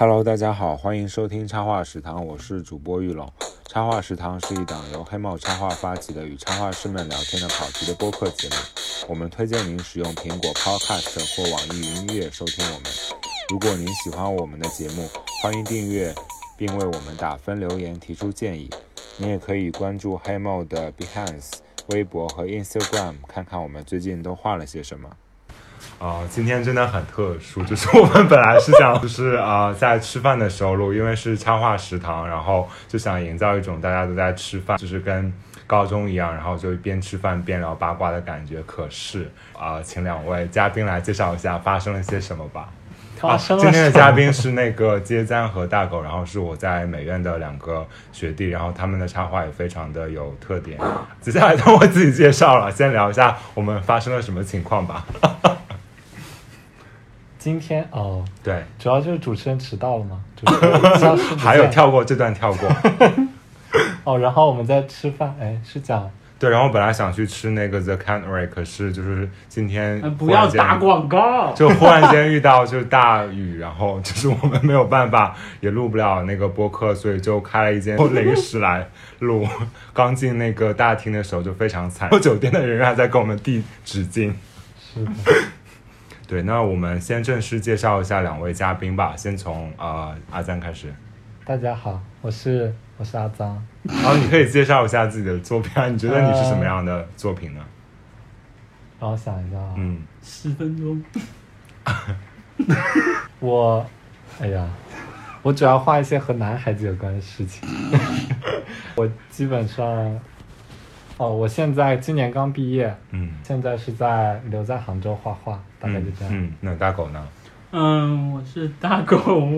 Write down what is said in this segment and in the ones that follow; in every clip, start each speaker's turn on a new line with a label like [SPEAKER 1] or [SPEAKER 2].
[SPEAKER 1] Hello，大家好，欢迎收听插画食堂，我是主播玉龙。插画食堂是一档由黑帽插画发起的与插画师们聊天的跑题的播客节目。我们推荐您使用苹果 Podcast 或网易云音乐收听我们。如果您喜欢我们的节目，欢迎订阅并为我们打分留言提出建议。你也可以关注黑帽的 Behance 微博和 Instagram，看看我们最近都画了些什么。啊、今天真的很特殊，就是我们本来是想就是啊、在吃饭的时候录，因为是插画食堂，然后就想营造一种大家都在吃饭，就是跟高中一样，然后就边吃饭边聊八卦的感觉。可是啊、请两位嘉宾来介绍一下发生了些什么吧。
[SPEAKER 2] 发生了
[SPEAKER 1] 今天的嘉宾是那个街簪和大狗，然后是我在美院的两个学弟，然后他们的插画也非常的有特点。接下来等我自己介绍了，先聊一下我们发生了什么情况吧。
[SPEAKER 2] 今天哦，
[SPEAKER 1] 对，
[SPEAKER 2] 主要就是主持人迟到了嘛，主持人消失不见
[SPEAKER 1] 还有跳过这段跳过。
[SPEAKER 2] 哦，然后我们在吃饭，哎，是讲
[SPEAKER 1] 对，然后本来想去吃那个 The Cannery，可是就是今天
[SPEAKER 3] 呃不要打广告。
[SPEAKER 1] 就忽然间遇到就是大雨，然后就是我们没有办法，也录不了那个播客，所以就开了一间临时来录。刚进那个大厅的时候就非常惨，酒店的人还在给我们递纸巾。
[SPEAKER 2] 是的，
[SPEAKER 1] 对，那我们先正式介绍一下两位嘉宾吧，先从呃阿赞开始。
[SPEAKER 2] 大家好，我是我是阿张，
[SPEAKER 1] 然后你可以介绍一下自己的作品啊，你觉得你是什么样的作品呢？
[SPEAKER 2] 让我想一下啊，
[SPEAKER 1] 嗯，
[SPEAKER 3] 十分钟，
[SPEAKER 2] 我，哎呀，我主要画一些和男孩子有关的事情，我基本上，哦，我现在今年刚毕业，
[SPEAKER 1] 嗯，
[SPEAKER 2] 现在是在留在杭州画画，大概就这样。
[SPEAKER 1] 嗯，那大狗呢？
[SPEAKER 3] 嗯，我是大狗，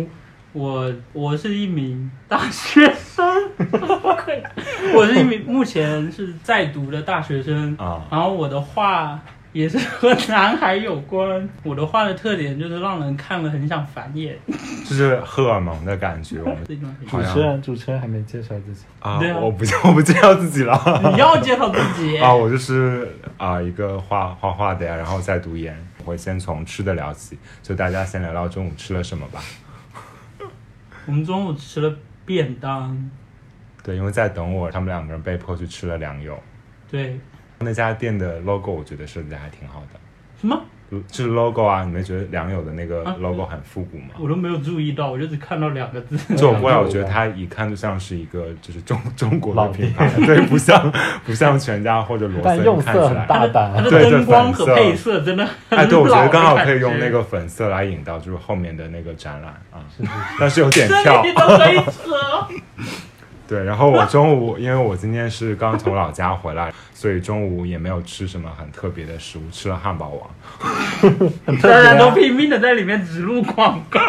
[SPEAKER 3] 我我是一名大学生，我是一名目前是在读的大学生，
[SPEAKER 1] 啊，
[SPEAKER 3] 然后我的画也是和男孩有关，我的画的特点就是让人看了很想繁衍，
[SPEAKER 1] 就是荷尔蒙的感觉。我们
[SPEAKER 3] 这种很
[SPEAKER 1] 好像
[SPEAKER 2] 主持人，主持人还没介绍自己。
[SPEAKER 1] 啊，
[SPEAKER 3] 对啊
[SPEAKER 1] 我不我不介绍自己了。
[SPEAKER 3] 你要介绍自己
[SPEAKER 1] 啊，我就是啊、一个画画画的呀，然后再读研。我会先从吃的聊起，就大家先聊聊中午吃了什么吧。
[SPEAKER 3] 我们中午吃了便当，
[SPEAKER 1] 对，因为在等我，他们两个人被迫去吃了良友。
[SPEAKER 3] 对，
[SPEAKER 1] 那家店的 logo 我觉得设计的还挺好的，
[SPEAKER 3] 什么
[SPEAKER 1] 就是 logo 啊，你们觉得良友的那个
[SPEAKER 3] 啊
[SPEAKER 1] logo 很复古吗？
[SPEAKER 3] 我都没有注意到，我就只看到两个字。
[SPEAKER 1] 就我过来，我觉得它一看就像是一个就是中中国的品牌，对，不像 不像全家或者罗森
[SPEAKER 2] 但用色很
[SPEAKER 1] 看起来。
[SPEAKER 2] 大胆
[SPEAKER 3] 它的
[SPEAKER 1] 对对
[SPEAKER 3] 灯光和
[SPEAKER 1] 粉色
[SPEAKER 3] 配色真的很
[SPEAKER 1] 哎，对，我觉得刚好可以用那个粉色来引到就是后面的那个展览啊，
[SPEAKER 2] 是是是
[SPEAKER 1] 但是有点
[SPEAKER 3] 这
[SPEAKER 1] 跳。
[SPEAKER 3] 里都可以扯。
[SPEAKER 1] 对，然后我中午，因为我今天是刚从老家回来，所以中午也没有吃什么很特别的食物，吃了汉堡王。
[SPEAKER 3] 大。家都拼命的在里面植入广告，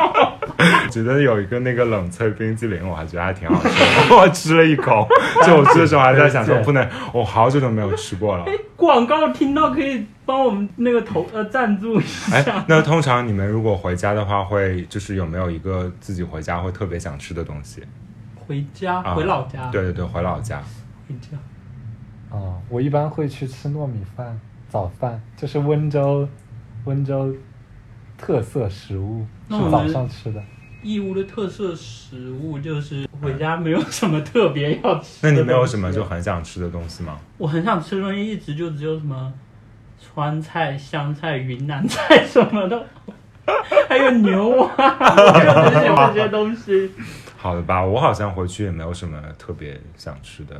[SPEAKER 1] 觉得有一个那个冷萃冰激凌，我还觉得还挺好吃的。我吃了一口，就我吃的时候还在想说不能，我好久都没有吃过了。
[SPEAKER 3] 广告听到可以帮我们那个投呃赞助一
[SPEAKER 1] 哎
[SPEAKER 3] 下。，
[SPEAKER 1] 那通常你们如果回家的话，会就是有没有一个自己回家会特别想吃的东西？
[SPEAKER 3] 回家
[SPEAKER 1] 啊
[SPEAKER 3] 回老家，
[SPEAKER 1] 对对对，回老家。
[SPEAKER 3] 回家。
[SPEAKER 2] 哦，我一般会去吃糯米饭，早饭就是温州，温州特色食物，是早
[SPEAKER 3] 那我们
[SPEAKER 2] 上吃的。
[SPEAKER 3] 义乌的特色食物就是回家没有什么特别要吃。
[SPEAKER 1] 那你没有什么就？很想吃的东西吗？
[SPEAKER 3] 我很想吃的东西一直就只有什么川菜、湘菜、云南菜什么的，还有牛蛙，就只有这些东西。
[SPEAKER 1] 好的吧，我好像回去也没有什么特别想吃的。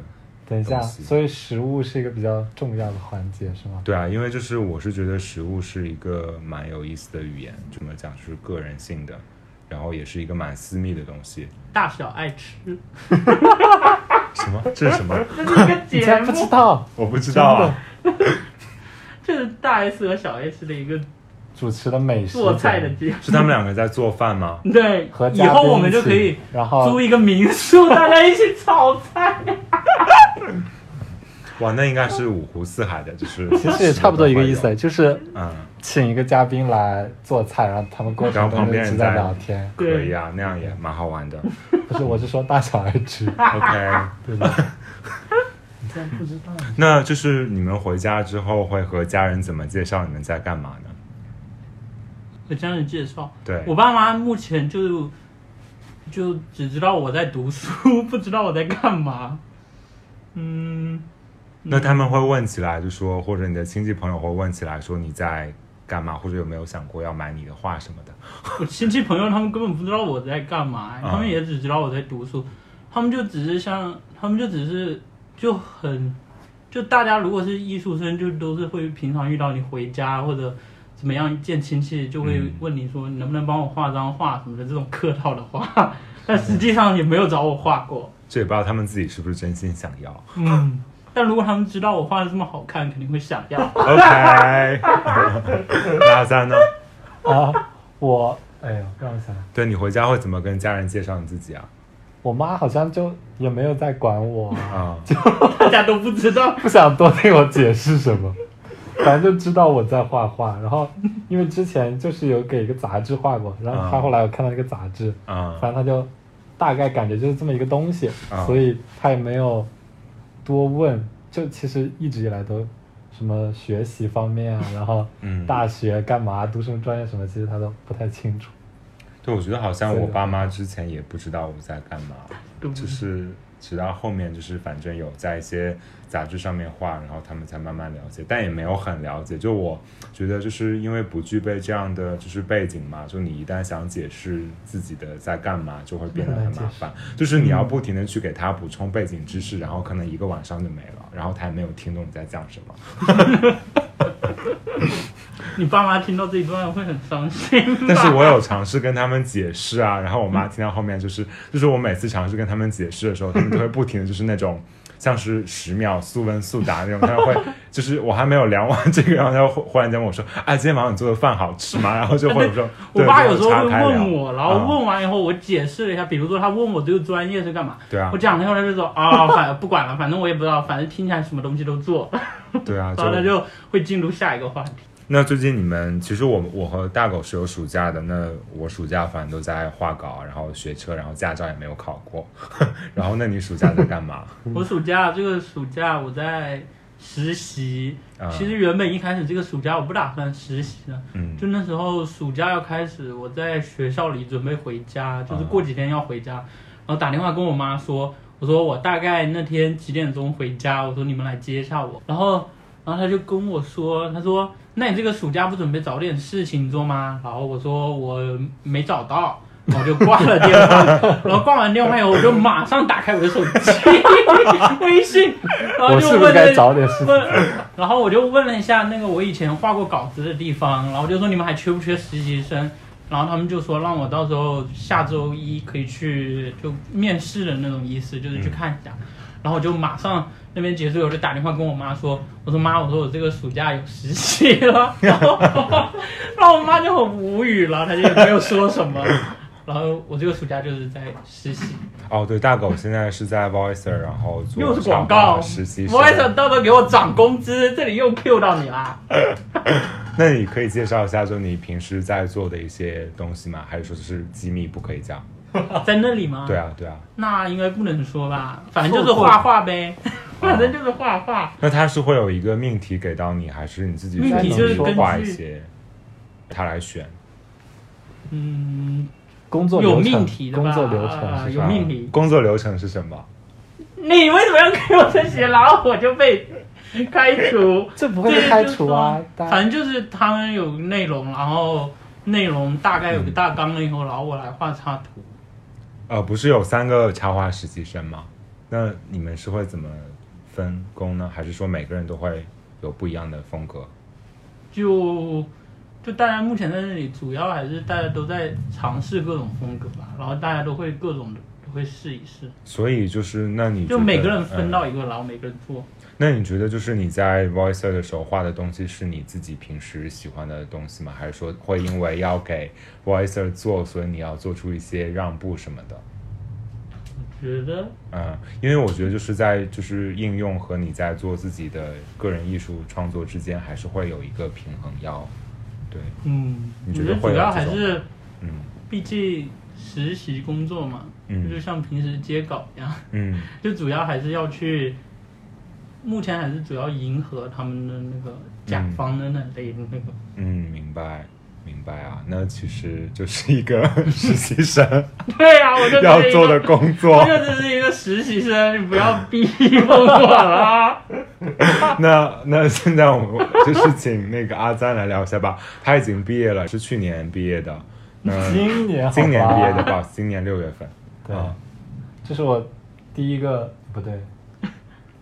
[SPEAKER 2] 等一下，所以食物是一个比较重要的环节，是吗？
[SPEAKER 1] 对啊，因为就是我是觉得食物是一个蛮有意思的语言，怎么讲就是个人性的，然后也是一个蛮私密的东西。
[SPEAKER 3] 大小爱吃，
[SPEAKER 1] 什么？这是什么？
[SPEAKER 3] 这是一个节
[SPEAKER 2] 你竟然不知，道，
[SPEAKER 1] 我不知道啊。
[SPEAKER 3] 这是大 S 和小 S 的一个
[SPEAKER 2] 主持的美食
[SPEAKER 3] 做菜的
[SPEAKER 2] 节目。
[SPEAKER 1] 是他们两个在做饭吗？
[SPEAKER 3] 对
[SPEAKER 2] 和，
[SPEAKER 3] 以后我们就可以
[SPEAKER 2] 然后
[SPEAKER 3] 租一个民宿，大家一起炒菜。
[SPEAKER 1] 哇，那应该是五湖四海的，就是
[SPEAKER 2] 其实也差不多一个意思，就是
[SPEAKER 1] 嗯，
[SPEAKER 2] 请一个嘉宾来做菜，然后他们过
[SPEAKER 1] 然
[SPEAKER 2] 程
[SPEAKER 1] 后旁边人
[SPEAKER 2] 中一直在
[SPEAKER 1] 在
[SPEAKER 2] 聊天。
[SPEAKER 1] 可以啊，那样也蛮好玩的。
[SPEAKER 2] 不是，我是说大小爱吃
[SPEAKER 1] ，OK，
[SPEAKER 2] 对吧？
[SPEAKER 3] 你竟然不知道？
[SPEAKER 1] 那就是你们回家之后会和家人怎么介绍你们在干嘛呢？
[SPEAKER 3] 和家人介绍，
[SPEAKER 1] 对，
[SPEAKER 3] 我爸妈目前就就只知道我在读书，不知道我在干嘛。嗯，
[SPEAKER 1] 那他们会问起来，就说或者你的亲戚朋友会问起来说你在干嘛，或者有没有想过要买你的画什么的？
[SPEAKER 3] 我亲戚朋友他们根本不知道我在干嘛，
[SPEAKER 1] 嗯
[SPEAKER 3] 他们也只知道我在读书，他们就只是像，他们就只是就很，就大家如果是艺术生，就都是会平常遇到你回家或者怎么样见亲戚，就会
[SPEAKER 1] 嗯
[SPEAKER 3] 问你说你能不能帮我画张画什么的这种客套的话，但实际上也没有找我画过。
[SPEAKER 1] 这也不知道他们自己是不是真心想要。
[SPEAKER 3] 嗯，但如果他们知道我画的这么好看，肯定会想要。
[SPEAKER 1] OK，那三呢？
[SPEAKER 2] 啊，我哎呀，让我想想，
[SPEAKER 1] 对你回家会怎么跟家人介绍你自己啊？
[SPEAKER 2] 我妈好像就也没有在管我啊，
[SPEAKER 1] 就、
[SPEAKER 3] 大家都不知道。
[SPEAKER 2] 不想多听我解释什么，反正就知道我在画画。然后因为之前就是有给一个杂志画过，然后他
[SPEAKER 1] 啊
[SPEAKER 2] 后来我看到那个杂志，
[SPEAKER 1] 啊
[SPEAKER 2] 反正他就大概感觉就是这么一个东西，
[SPEAKER 1] 啊
[SPEAKER 2] 所以他也没有多问。就其实一直以来都什么学习方面啊，然后
[SPEAKER 1] 嗯，
[SPEAKER 2] 大学干嘛、读什么专业什么，其实他都不太清楚。
[SPEAKER 1] 对，我觉得好像我爸妈之前也不知道我在干嘛，就是直到后面就是反正有在一些杂志上面画，然后他们才慢慢了解，但也没有很了解。就我觉得就是因为不具备这样的就是背景嘛，就你一旦想解释自己的在干嘛，就会变得很麻烦。就是你要不停的去给他补充背景知识，然后可能一个晚上就没了，然后他也没有听懂你在讲什么。
[SPEAKER 3] 你爸妈听到这一段会很伤心。
[SPEAKER 1] 但是我有尝试跟他们解释啊，然后我妈听到后面就是，就是我每次尝试跟他们解释的时候，他们就会不停的就是那种像是十秒速问速答那种，他们会就是我还没有聊完这个，然后他会忽然间问我说，啊，今天晚上你做的饭好吃吗？然后就会说，
[SPEAKER 3] 我爸有时候会问我，然后
[SPEAKER 1] 嗯
[SPEAKER 3] 问完以后我解释了一下，比如说他问我这个专业是干嘛，
[SPEAKER 1] 对啊
[SPEAKER 3] 我，讲了以后他就说啊，反正不管了，反正我也不知道，反正听起来什么东西都做，
[SPEAKER 1] 对啊，
[SPEAKER 3] 然后他就会进入下一个话题。
[SPEAKER 1] 那最近你们其实我我和大狗是有暑假的，那我暑假反正都在画稿，然后学车，然后驾照也没有考过，然后那你暑假在干嘛？
[SPEAKER 3] 我暑假这个暑假我在实习，
[SPEAKER 1] 啊。
[SPEAKER 3] 其实原本一开始这个暑假我不打算实习的，
[SPEAKER 1] 嗯。
[SPEAKER 3] 就那时候暑假要开始，我在学校里准备回家，就是过几天要回家，然后打电话跟我妈说，我说我大概那天几点钟回家，我说你们来接一下我，然后然后他就跟我说，他说那你这个暑假不准备找点事情做吗？然后我说我没找到。然后就挂了电话，然后挂完电话以后，我就马上打开我的手机微信，然后
[SPEAKER 2] 我
[SPEAKER 3] 就问了
[SPEAKER 2] 不是该找点事情？
[SPEAKER 3] 问，然后我就问了一下那个我以前画过稿子的地方，然后就说你们还缺不缺实习生？然后他们就说让我到时候下周一可以去就面试的那种意思，就是去看一下。然后我就马上那边结束，我就打电话跟我妈说，我说妈，我说我这个暑假有实习了，然后 然后我妈就很无语了，她就也没有说什么。然后我这个暑假就是在实习，
[SPEAKER 1] 哦，对，大狗现在是在 Voicer，然后做
[SPEAKER 3] 又是广告，
[SPEAKER 1] 实习生。
[SPEAKER 3] 我还想到时候给我涨工资，这里又 Q 到你啦。
[SPEAKER 1] 那你可以介绍一下，就你平时在做的一些东西吗？还是说是机密不可以讲？
[SPEAKER 3] 在那里吗？
[SPEAKER 1] 对，啊，对啊。
[SPEAKER 3] 那应该不能说吧，反正就是画画呗，
[SPEAKER 1] 哦
[SPEAKER 3] 反正就是画画。
[SPEAKER 1] 那他是会有一个命题给到你，还是你自己
[SPEAKER 3] 命
[SPEAKER 2] 题
[SPEAKER 1] 去
[SPEAKER 2] 就是
[SPEAKER 3] 根据
[SPEAKER 1] 画一些，他来选？
[SPEAKER 3] 嗯，
[SPEAKER 2] 工作流程
[SPEAKER 3] 有命题的吧
[SPEAKER 2] 工作流程
[SPEAKER 3] 啊
[SPEAKER 2] 是啥？
[SPEAKER 3] 有命题
[SPEAKER 1] 工作流程是什么？
[SPEAKER 3] 你为什么要给我这些，然后我就被开除？
[SPEAKER 2] 这不会被开除啊！
[SPEAKER 3] 反正就是他们有内容，然后内容大概有个大纲了以后，然后我来画插图。
[SPEAKER 1] 呃，不是有三个插画实习生吗？那你们是会怎么分工呢？还是说每个人都会有不一样的风格？
[SPEAKER 3] 就就大家目前在这里，主要还是大家都在尝试各种风格吧，然后大家都会各种都会试一试，
[SPEAKER 1] 所以就是，那你
[SPEAKER 3] 就每个人分
[SPEAKER 1] 嗯
[SPEAKER 3] 到一个，然后每个人做。
[SPEAKER 1] 那你觉得就是你在 Voicer 的时候画的东西是你自己平时喜欢的东西吗？还是说会因为要给 Voicer 做，所以你要做出一些让步什么的？
[SPEAKER 3] 觉得
[SPEAKER 1] 嗯，因为我觉得就是在就是应用和你在做自己的个人艺术创作之间，还是会有一个平衡要，对，
[SPEAKER 3] 嗯，
[SPEAKER 1] 你觉得
[SPEAKER 3] 主要还是，
[SPEAKER 1] 嗯
[SPEAKER 3] 毕竟实习工作嘛，
[SPEAKER 1] 嗯
[SPEAKER 3] 就像平时接稿一样，
[SPEAKER 1] 嗯
[SPEAKER 3] 就主要还是要去，目前还是主要迎合他们的那个甲方的那类的那个，
[SPEAKER 1] 嗯，明白。明白啊，那其实就是一个实习生
[SPEAKER 3] 对呀、我就
[SPEAKER 1] 要做的，工作
[SPEAKER 3] 我。就只是一个实习生，你不要逼问我啦。
[SPEAKER 1] 那那现在我们就是请那个阿赞来聊一下吧，他已经毕业了，是去年毕业的。那
[SPEAKER 2] 今年
[SPEAKER 1] 今年毕业的吧，今年六月份。
[SPEAKER 2] 对
[SPEAKER 1] 啊
[SPEAKER 2] 这是我第一个不对，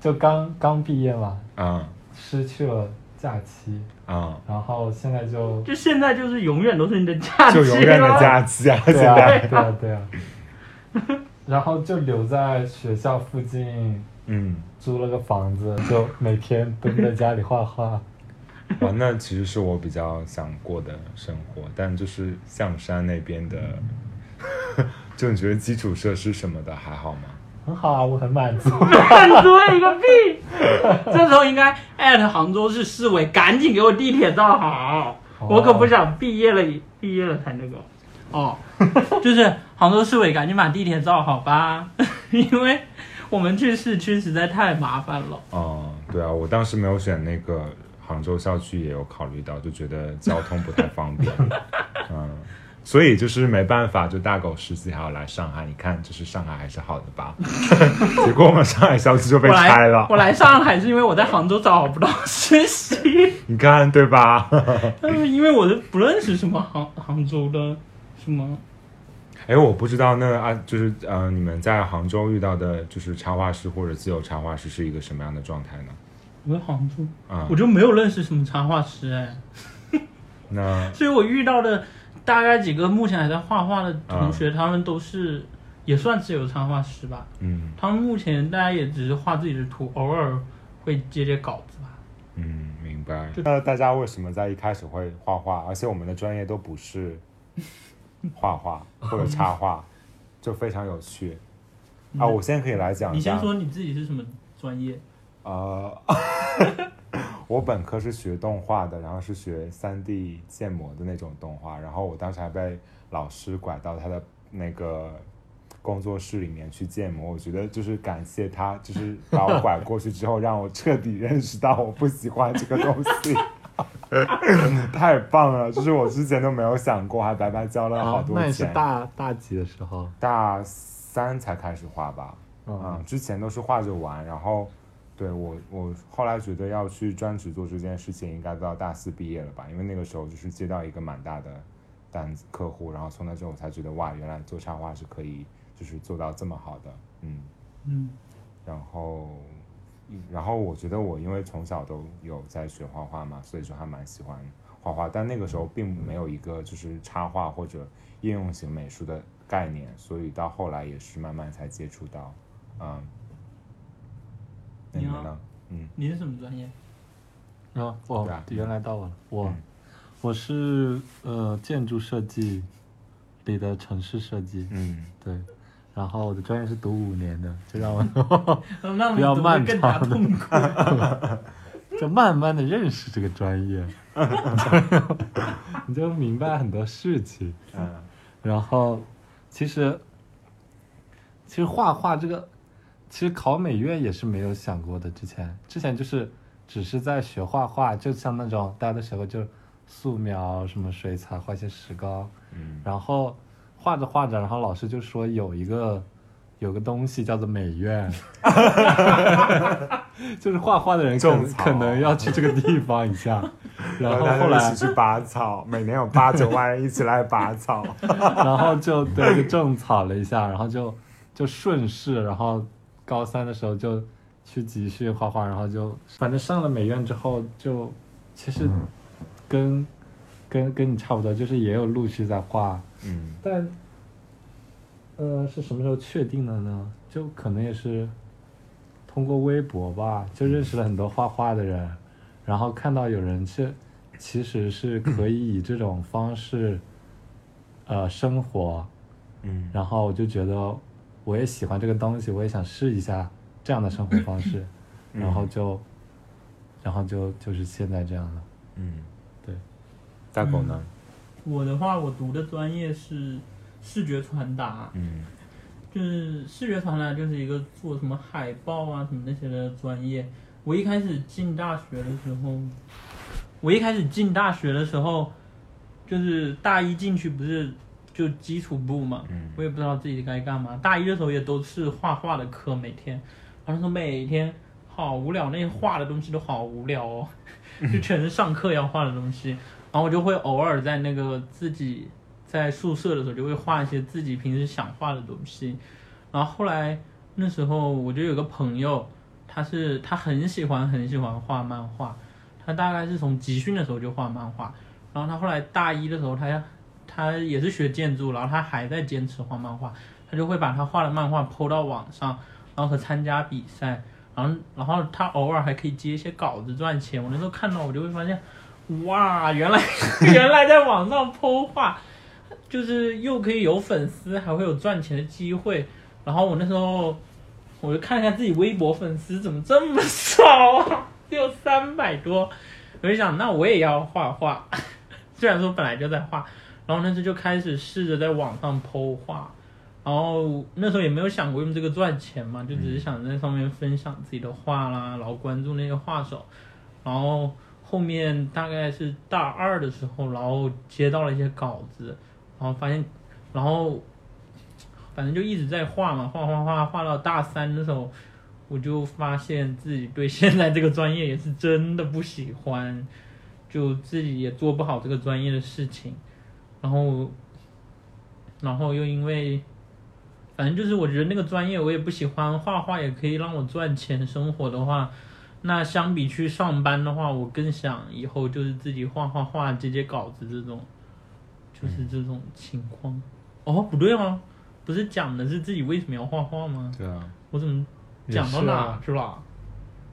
[SPEAKER 2] 就刚刚毕业嘛，
[SPEAKER 1] 嗯
[SPEAKER 2] 失去了假期，
[SPEAKER 1] 嗯，
[SPEAKER 2] 然后现在就
[SPEAKER 3] 就现在就是永远都是你的假期
[SPEAKER 1] 就永远的假期啊！现
[SPEAKER 2] 对啊，对啊对啊，然后就留在学校附近
[SPEAKER 1] 嗯，
[SPEAKER 2] 租了个房子，就每天蹲在家里画画。
[SPEAKER 1] 哇，那其实是我比较想过的生活，但就是象山那边的，就你觉得基础设施什么的还好吗？
[SPEAKER 2] 很好啊，我很满足。
[SPEAKER 3] 满足一个屁！这时候应该艾特杭州市市委，赶紧给我地铁造好，
[SPEAKER 2] 哦
[SPEAKER 3] 我可不想毕业了毕业了才那个。哦，就是杭州市委赶紧把地铁造好吧，因为我们去市区实在太麻烦了。
[SPEAKER 1] 哦、对啊，我当时没有选那个杭州校区，也有考虑到，就觉得交通不太方便，嗯，所以就是没办法，就大狗实习还要来上海，你看，就是上海还是好的吧？结果我们上海校区就被拆了
[SPEAKER 3] 我，来上海是因为我在杭州找不到实习，
[SPEAKER 1] 你看对吧？
[SPEAKER 3] 嗯，因为我都不认识什么杭杭州的什么。
[SPEAKER 1] 哎，我不知道那啊，就是呃，你们在杭州遇到的，就是插画师或者自由插画师是一个什么样的状态呢？
[SPEAKER 3] 我在杭州，
[SPEAKER 1] 啊、
[SPEAKER 3] 我就没有认识什么插画师哎。
[SPEAKER 1] 那
[SPEAKER 3] 所以我遇到的大概几个目前还在画画的同学，他们都是也算自由插画师吧。
[SPEAKER 1] 嗯
[SPEAKER 3] 他们目前大家也只是画自己的图，偶尔会接接稿子吧。
[SPEAKER 1] 嗯，明白。那大家为什么在一开始会画画？而且我们的专业都不是画画 或者插画，就非常有趣啊！我现在可以来讲一下。
[SPEAKER 3] 你先说你自己是什么专业？
[SPEAKER 1] 呃，我本科是学动画的，然后是学三 D 建模的那种动画，然后我当时还被老师拐到他的那个工作室里面去建模。我觉得就是感谢他，就是把我拐过去之后，让我彻底认识到我不喜欢这个东西。太棒了！就是我之前都没有想过，还白白交了好
[SPEAKER 2] 啊，
[SPEAKER 1] 多
[SPEAKER 2] 那也是
[SPEAKER 1] 钱。
[SPEAKER 2] 大大几的时候。
[SPEAKER 1] 大三才开始画吧，
[SPEAKER 2] 嗯
[SPEAKER 1] 嗯，之前都是画着玩，然后对我我后来觉得要去专职做这件事情，应该到大四毕业了吧，因为那个时候就是接到一个蛮大的单子客户，然后从那之后我才觉得哇，原来做插画是可以就是做到这么好的，嗯，
[SPEAKER 3] 嗯，
[SPEAKER 1] 然后。然后我觉得我因为从小都有在学画画嘛，所以就还蛮喜欢画画，但那个时候并没有一个就是插画或者应用型美术的概念，所以到后来也是慢慢才接触到，嗯。那你
[SPEAKER 3] 你好
[SPEAKER 1] 们呢？嗯
[SPEAKER 3] 你是什么专业？
[SPEAKER 2] 啊，哦
[SPEAKER 1] 对啊，
[SPEAKER 2] 原来到我了。我、
[SPEAKER 1] 嗯
[SPEAKER 2] 我是呃建筑设计里的城市设计，
[SPEAKER 1] 嗯，
[SPEAKER 2] 对。然后我的专业是读五年的，就让我
[SPEAKER 3] 那
[SPEAKER 2] 比较漫长的
[SPEAKER 3] 痛苦。
[SPEAKER 2] 就慢慢的认识这个专业，你就明白很多事情。
[SPEAKER 1] 嗯
[SPEAKER 2] 然后，其实，其实画画这个，其实考美院也是没有想过的。之前，之前就是只是在学画画，就像那种大家都学过，就素描、什么水彩、画一些石膏，
[SPEAKER 1] 嗯
[SPEAKER 2] 然后画着画着，然后老师就说有一个有个东西叫做美院 就是画画的人可能
[SPEAKER 1] 种草
[SPEAKER 2] 可能要去这个地方一下，然后
[SPEAKER 1] 大家
[SPEAKER 2] 后来
[SPEAKER 1] 一起去拔草，每年有八九万人一起来拔草。
[SPEAKER 2] 然后就对就种草了一下，然后就就顺势，然后高三的时候就去集训画画，然后就反正上了美院之后就其实跟跟跟你差不多，就是也有陆续在画，
[SPEAKER 1] 嗯。
[SPEAKER 2] 但呃是什么时候确定的呢？就可能也是通过微博吧，就认识了很多画画的人，然后看到有人是其实是可以以这种方式呃生活，
[SPEAKER 1] 嗯。
[SPEAKER 2] 然后我就觉得我也喜欢这个东西，我也想试一下这样的生活方式，
[SPEAKER 1] 嗯
[SPEAKER 2] 然后就然后就就是现在这样了。
[SPEAKER 1] 嗯，
[SPEAKER 2] 对。
[SPEAKER 1] 大狗呢？
[SPEAKER 3] 我的话，我读的专业是视觉传达，
[SPEAKER 1] 嗯
[SPEAKER 3] 就是视觉传达就是一个做什么海报啊什么那些的专业。我一开始进大学的时候，我一开始进大学的时候，就是大一进去不是就基础部嘛，
[SPEAKER 1] 嗯
[SPEAKER 3] 我也不知道自己该干嘛。大一的时候也都是画画的课，每天，然后那时每天好无聊，那些画的东西都好无聊哦，就全是上课要画的东西。然后我就会偶尔在那个自己在宿舍的时候，就会画一些自己平时想画的东西。然后后来那时候我就有个朋友，他是他很喜欢很喜欢画漫画，他大概是从集训的时候就画漫画，然后他后来大一的时候，他他也是学建筑，然后他还在坚持画漫画，他就会把他画的漫画 PO 到网上，然后和参加比赛，然后然后他偶尔还可以接一些稿子赚钱。我那时候看到我就会发现，哇，原来 原来在网上 PO 画，就是又可以有粉丝，还会有赚钱的机会。然后我那时候我就看一下自己微博粉丝怎么这么少啊，只有三百多。我就想，那我也要画画，虽然说本来就在画，然后那时候就开始试着在网上剖画，然后那时候也没有想过用这个赚钱嘛，就只是想在上面分享自己的画啦，然后关注那些画手，然后后面大概是大二的时候，然后接到了一些稿子，然后发现，然后反正就一直在画嘛，画画画画到大三的时候，我就发现自己对现在这个专业也是真的不喜欢，就自己也做不好这个专业的事情，然后，然后又因为，反正就是我觉得那个专业我也不喜欢，画画也可以让我赚钱生活的话，那相比去上班的话，我更想以后就是自己画画画、接接稿子这种，就是这种情况。哦，不对哦，不是讲的是自己为什么要画画吗？
[SPEAKER 1] 对啊，
[SPEAKER 3] 我怎么讲到哪
[SPEAKER 2] 是啊
[SPEAKER 3] 是吧？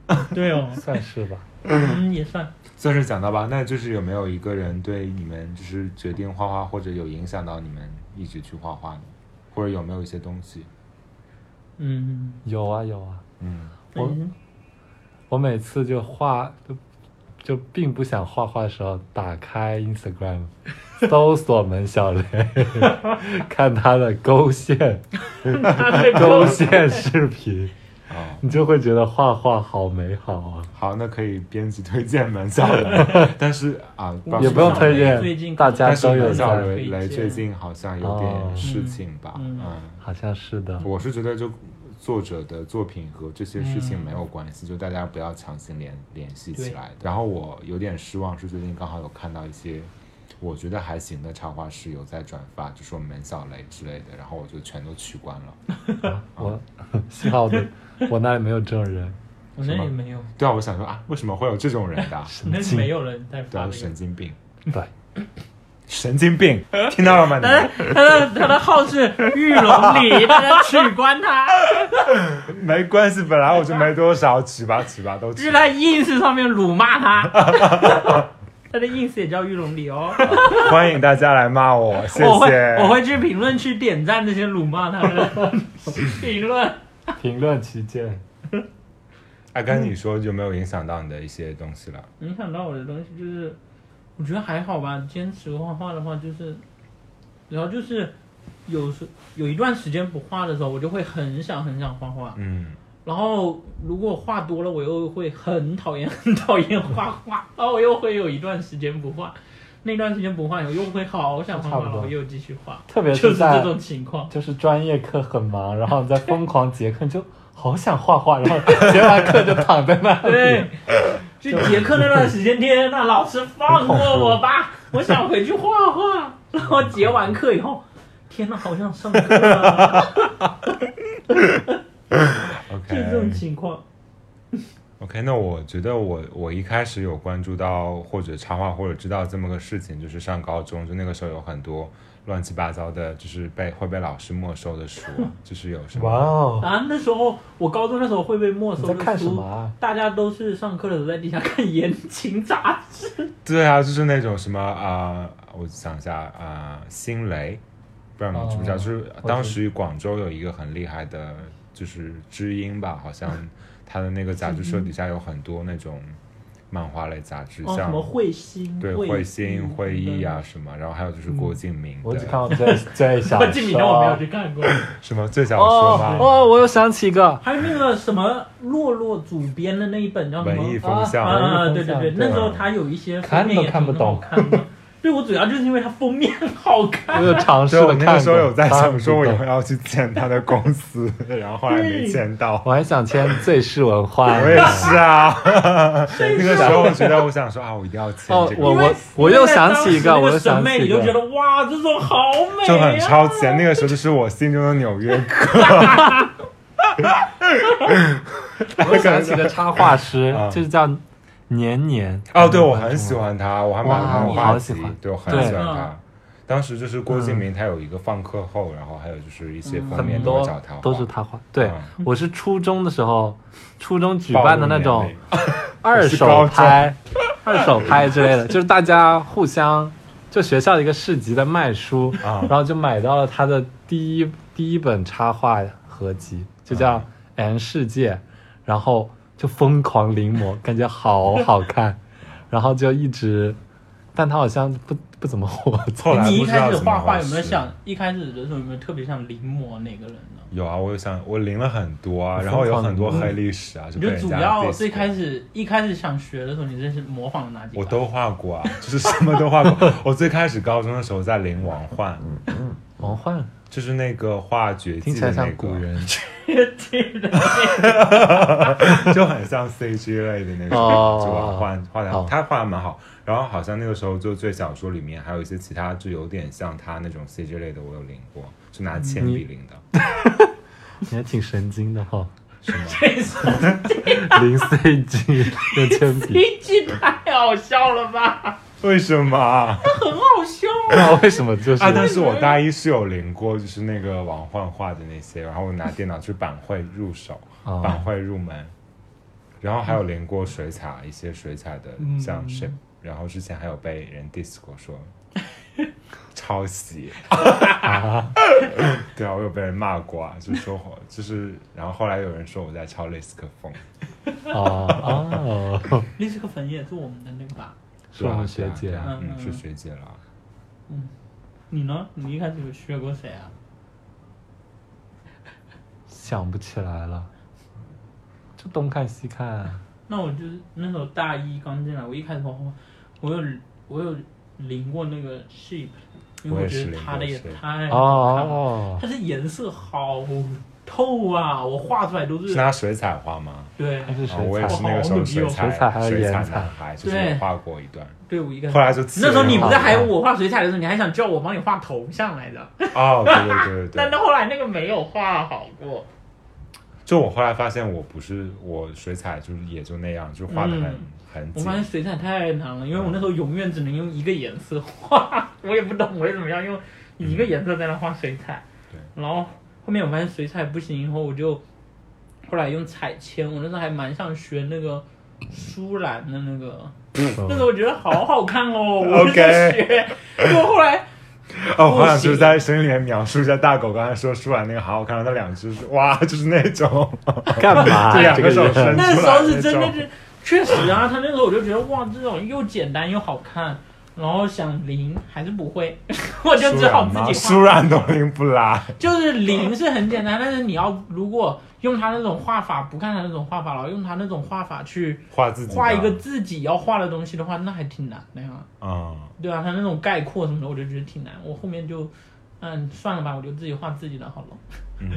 [SPEAKER 3] 对哦，
[SPEAKER 2] 算是吧。
[SPEAKER 3] 嗯，也算。
[SPEAKER 1] 算是讲到吧。那就是有没有一个人对你们就是决定画画，或者有影响到你们一直去画画呢？或者有没有一些东西？
[SPEAKER 3] 嗯，
[SPEAKER 2] 有啊有啊，
[SPEAKER 1] 嗯
[SPEAKER 2] 我
[SPEAKER 3] 嗯
[SPEAKER 2] 我每次就画就就并不想画画的时候，打开 Instagram 搜索门小雷，看他的勾线 勾线视频，
[SPEAKER 1] 哦，
[SPEAKER 2] 你就会觉得画画好美好啊！
[SPEAKER 1] 好，那可以编辑推荐门小雷，但是啊，
[SPEAKER 2] 也不用推荐
[SPEAKER 3] 最近
[SPEAKER 2] 荐，大家都有在，
[SPEAKER 1] 雷雷最近好像有点事情吧？
[SPEAKER 3] 嗯
[SPEAKER 1] 嗯，
[SPEAKER 2] 好像是的。
[SPEAKER 1] 我是觉得就作者的作品和这些事情
[SPEAKER 3] 嗯
[SPEAKER 1] 没有关系，就大家不要强行联联系起来。然后我有点失望，是最近刚好有看到一些我觉得还行的插画师有在转发，就说门小雷之类的，然后我就全都取关了。
[SPEAKER 2] 我幸好我的我那里没有这种人，
[SPEAKER 3] 我那里没有，
[SPEAKER 1] 对啊，我想说啊，为什么会有这种人的 啊？
[SPEAKER 3] 那里没有人在发这个。
[SPEAKER 1] 神经病，
[SPEAKER 2] 对，
[SPEAKER 1] 神经病，听到了吗？
[SPEAKER 3] 他的他的他的号是玉龙里，大家取关他，
[SPEAKER 1] 没关系，本来我就没多少，取吧取吧，都取。
[SPEAKER 3] 就是在 ins 上面辱骂他。他的 ins 也叫玉龙里哦，
[SPEAKER 1] 欢迎大家来骂我，谢
[SPEAKER 3] 我会
[SPEAKER 1] 谢。
[SPEAKER 3] 我会去评论区点赞这些辱骂他的 评论。
[SPEAKER 2] 评论期间，
[SPEAKER 1] 阿甘，你说有没有影响到你的一些东西了？
[SPEAKER 3] 影响到我的东西就是，我觉得还好吧。坚持画画的话，就是，然后就是有时有一段时间不画的时候，我就会很想很想画画。
[SPEAKER 1] 嗯，
[SPEAKER 3] 然后如果画多了，我又会很讨厌很讨厌画画，然后我又会有一段时间不画。那段时间不画，我又会好想画画，
[SPEAKER 2] 差不多
[SPEAKER 3] 然后又继续画，
[SPEAKER 2] 特别
[SPEAKER 3] 就是这种情况。
[SPEAKER 2] 就是专业课很忙，然后你在疯狂结课，就好想画画，然后结完课就躺在那里。
[SPEAKER 3] 对，就结课那段时间，天呐，老师放过我吧，我想回去画画。然后结完课以后，天呐，好想上课啊，就是这种
[SPEAKER 1] OK
[SPEAKER 3] 情况。
[SPEAKER 1] OK，那我觉得我我一开始有关注到或者插画或者知道这么个事情，就是上高中就那个时候有很多乱七八糟的，就是被会被老师没收的书啊，就是有什么
[SPEAKER 2] 哇哦，
[SPEAKER 3] 啊，那时候我高中那时候会被没收的
[SPEAKER 2] 你在看什么
[SPEAKER 3] 书，
[SPEAKER 2] 啊？
[SPEAKER 3] 大家都是上课的时候在底下看言情杂志。
[SPEAKER 1] 对啊，就是那种什么啊、我想一下啊、新雷，不知道你们知不知道？
[SPEAKER 2] 哦
[SPEAKER 1] 就是当时广州有一个很厉害的，就是知音吧，好像他的那个杂志社底下有很多那种漫画类杂志，
[SPEAKER 3] 哦，什
[SPEAKER 1] 像
[SPEAKER 3] 么彗星、
[SPEAKER 1] 对
[SPEAKER 3] 彗
[SPEAKER 1] 彗星、会议啊，什么，然后还有就是郭敬明
[SPEAKER 2] 我只看
[SPEAKER 1] 的
[SPEAKER 2] 过最最小
[SPEAKER 3] 郭敬明的我没有
[SPEAKER 2] 说。
[SPEAKER 3] 去看过。
[SPEAKER 1] 什么最小说
[SPEAKER 2] 哦
[SPEAKER 1] 吗？
[SPEAKER 2] 哦，我又想起一个，
[SPEAKER 3] 还有那个什么洛洛主编的那一本叫什么？
[SPEAKER 1] 文艺风向，
[SPEAKER 3] 啊，
[SPEAKER 2] 文艺风
[SPEAKER 3] 对对对，
[SPEAKER 2] 对
[SPEAKER 3] 那时候他有一些
[SPEAKER 2] 看都看不懂
[SPEAKER 3] 看的，对我主要就是因为它封面好看
[SPEAKER 2] 我。有尝试
[SPEAKER 1] 对，我
[SPEAKER 2] 的看过。
[SPEAKER 1] 那个时候有在想说，我以后要去签他的公司，然后后来没签到。
[SPEAKER 2] 我还想签最是文化。
[SPEAKER 1] 我也是啊，那个时候我觉得我想说啊，我一定要签这个，
[SPEAKER 2] 哦我
[SPEAKER 3] 因为
[SPEAKER 2] 我又想起一个我又想
[SPEAKER 3] 审美
[SPEAKER 2] 起一个
[SPEAKER 3] 你就觉得哇，这种好美、啊，
[SPEAKER 1] 就很超前。那个时候就是我心中的纽约客。
[SPEAKER 2] 我想起的插画师
[SPEAKER 1] 啊
[SPEAKER 2] 就是叫年年。
[SPEAKER 1] 哦，对，我很喜欢他，我还买了他的
[SPEAKER 2] 哇我
[SPEAKER 1] 画集
[SPEAKER 2] 好喜欢，
[SPEAKER 1] 对我很喜欢他。
[SPEAKER 3] 嗯。
[SPEAKER 1] 当时就是郭敬明，他有一个放课后，然后还有就是一些封面都找他画，
[SPEAKER 2] 都是他画。对
[SPEAKER 1] 嗯，
[SPEAKER 2] 我是初中的时候，初中举办的那种 二手拍、二手拍之类的，就是大家互相，就学校的一个市集在卖书，
[SPEAKER 1] 啊。
[SPEAKER 2] 然后就买到了他的第一第一本插画合集，就叫《
[SPEAKER 1] 啊
[SPEAKER 2] N 世界》，然后就疯狂临摹，感觉好好看，然后就一直，但他好像不不怎么火。
[SPEAKER 1] 后来
[SPEAKER 3] 你一开始画画有没有想，一开始的时候有没有特别想临摹哪个人呢？
[SPEAKER 1] 有啊，我有想，我临了很多啊，然后有很多黑历史啊，就
[SPEAKER 3] 主要最开始一开始想学的时候，你这是模仿了哪几个？
[SPEAKER 1] 我都画过啊，就是什么都画过。我最开始高中的时候在临王焕，
[SPEAKER 2] 王幻
[SPEAKER 1] 就是那个画绝技
[SPEAKER 2] 听起来
[SPEAKER 1] 的那个，
[SPEAKER 2] 像古人。
[SPEAKER 1] 就很像 CG 类的那种，
[SPEAKER 2] 哦
[SPEAKER 1] 就王幻画的
[SPEAKER 2] 哦，
[SPEAKER 1] 他画的蛮好。然后好像那个时候就最小说里面还有一些其他就有点像他那种 CG 类的，我有临过，就拿铅笔临的，
[SPEAKER 2] 你还挺神经的哈、
[SPEAKER 1] 是吗？
[SPEAKER 3] 这是
[SPEAKER 2] 零 CG 用铅笔，
[SPEAKER 3] 一句太好笑了吧？
[SPEAKER 1] 为什么？啊？
[SPEAKER 3] 很好笑
[SPEAKER 2] 不知道为什么？就是、
[SPEAKER 1] 啊！但是我大一是有临过，就是那个王幻画的那些，然后我拿电脑去板绘入手，
[SPEAKER 2] 哦
[SPEAKER 1] 板绘入门，然后还有临过水彩一些水彩的
[SPEAKER 3] 嗯。
[SPEAKER 1] 像 shape，、然后之前还有被人 diss 过说 抄袭，对啊，我有被人骂过啊，就是说我就是，然后后来有人说我在抄雷斯克风，
[SPEAKER 2] 哦哦，
[SPEAKER 3] 丽斯克粉也是我们的那个吧？
[SPEAKER 2] 是吧学姐
[SPEAKER 1] 啊啊
[SPEAKER 3] 嗯
[SPEAKER 1] 嗯，是学姐了。
[SPEAKER 3] 嗯你呢？你一开始有学过谁啊？
[SPEAKER 2] 想不起来了，就东看西看。
[SPEAKER 3] 那我就是那时候大一刚进来，我一开始画画，我有我有临过那个 sheep，因为
[SPEAKER 1] 我
[SPEAKER 3] 觉得它的也太
[SPEAKER 2] 哦
[SPEAKER 3] 好看了，
[SPEAKER 2] 哦，
[SPEAKER 3] 它是颜色好透啊，我画出来都是
[SPEAKER 1] 是拿水彩画吗？
[SPEAKER 3] 对。
[SPEAKER 2] 它是
[SPEAKER 1] 啊，我
[SPEAKER 2] 水彩
[SPEAKER 1] 也是那个时候水彩
[SPEAKER 2] 水彩还有
[SPEAKER 1] 水彩
[SPEAKER 2] 颜彩
[SPEAKER 1] 男孩，就是画过一段。
[SPEAKER 3] 对，我一开始
[SPEAKER 1] 后来就
[SPEAKER 3] 那时候你不是还有我画水彩的时候，你还想叫我帮你画头像来着，
[SPEAKER 1] 哦，对对对对。
[SPEAKER 3] 但
[SPEAKER 1] 对，
[SPEAKER 3] 到后来那个没有画好过。
[SPEAKER 1] 就我后来发现我不是我水彩就是也就那样，就画的很、
[SPEAKER 3] 嗯。
[SPEAKER 1] 很
[SPEAKER 3] 我发。现水彩太难了，因为我那时候永远只能用一个颜色画，我也不懂为什么要用一个颜色在那画水彩。
[SPEAKER 1] 对，
[SPEAKER 3] 然后后面我发现水彩不行，以后我就后来用彩铅，我那时候还蛮想学那个舒兰的那个，那时候我觉得好好看哦，我就在学，结果后来
[SPEAKER 1] 哦，我想就是在声音里面描述一下大狗刚才说舒兰那个好好看的那两只是哇，就是那种。
[SPEAKER 2] 干嘛？
[SPEAKER 1] 这两
[SPEAKER 2] 个
[SPEAKER 1] 个手伸
[SPEAKER 2] 人
[SPEAKER 3] 那时候是真的是，确实啊，他那时候我就觉得哇，这种又简单又好看，然后想临还是不会，我就只好自己画。
[SPEAKER 1] 舒然都拎不来。
[SPEAKER 3] 就是零是很简单，但是你要如果用他那种画法，不看他那种画法，然后用他那种画法去
[SPEAKER 1] 画自己
[SPEAKER 3] 画一个自己要画的东西的话，那还挺难的呀。
[SPEAKER 1] 嗯，
[SPEAKER 3] 对啊，他那种概括什么的，我就觉得挺难。我后面就，嗯，算了吧，我就自己画自己的好了。
[SPEAKER 1] 嗯，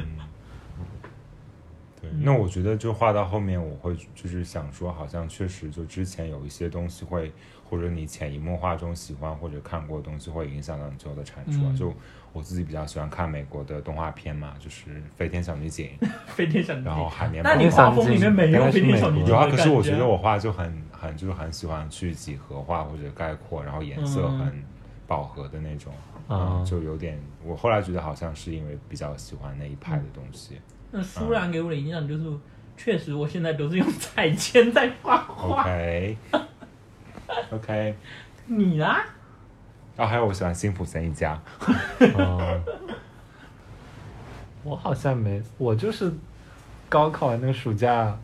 [SPEAKER 1] 对，那我觉得就画到后面，我会就是想说，好像确实就之前有一些东西会，或者你潜移默化中喜欢或者看过的东西，会影响到你最后的产出啊。
[SPEAKER 3] 嗯
[SPEAKER 1] 就我自己比较喜欢看美国的动画片嘛，就是《飞天小女警 》，
[SPEAKER 3] 飞天小女警
[SPEAKER 1] 然后《，海绵
[SPEAKER 3] 那你
[SPEAKER 1] 宝宝
[SPEAKER 3] 画风里面没有飞天小女警
[SPEAKER 1] 有啊，可是我觉得我画就很很就是很喜欢去几何化或者概括，然后颜色
[SPEAKER 3] 嗯
[SPEAKER 1] 很饱和的那种，
[SPEAKER 2] 啊
[SPEAKER 1] 嗯，就有点。我后来觉得好像是因为比较喜欢那一派的东西。
[SPEAKER 3] 那舒然给我的影响就是，确实我现在都是用彩铅在画画。
[SPEAKER 1] OK
[SPEAKER 3] 你呢？
[SPEAKER 1] 然后还有我喜欢辛普森一家，
[SPEAKER 2] 哦，我好像没，我就是高考完那个暑假，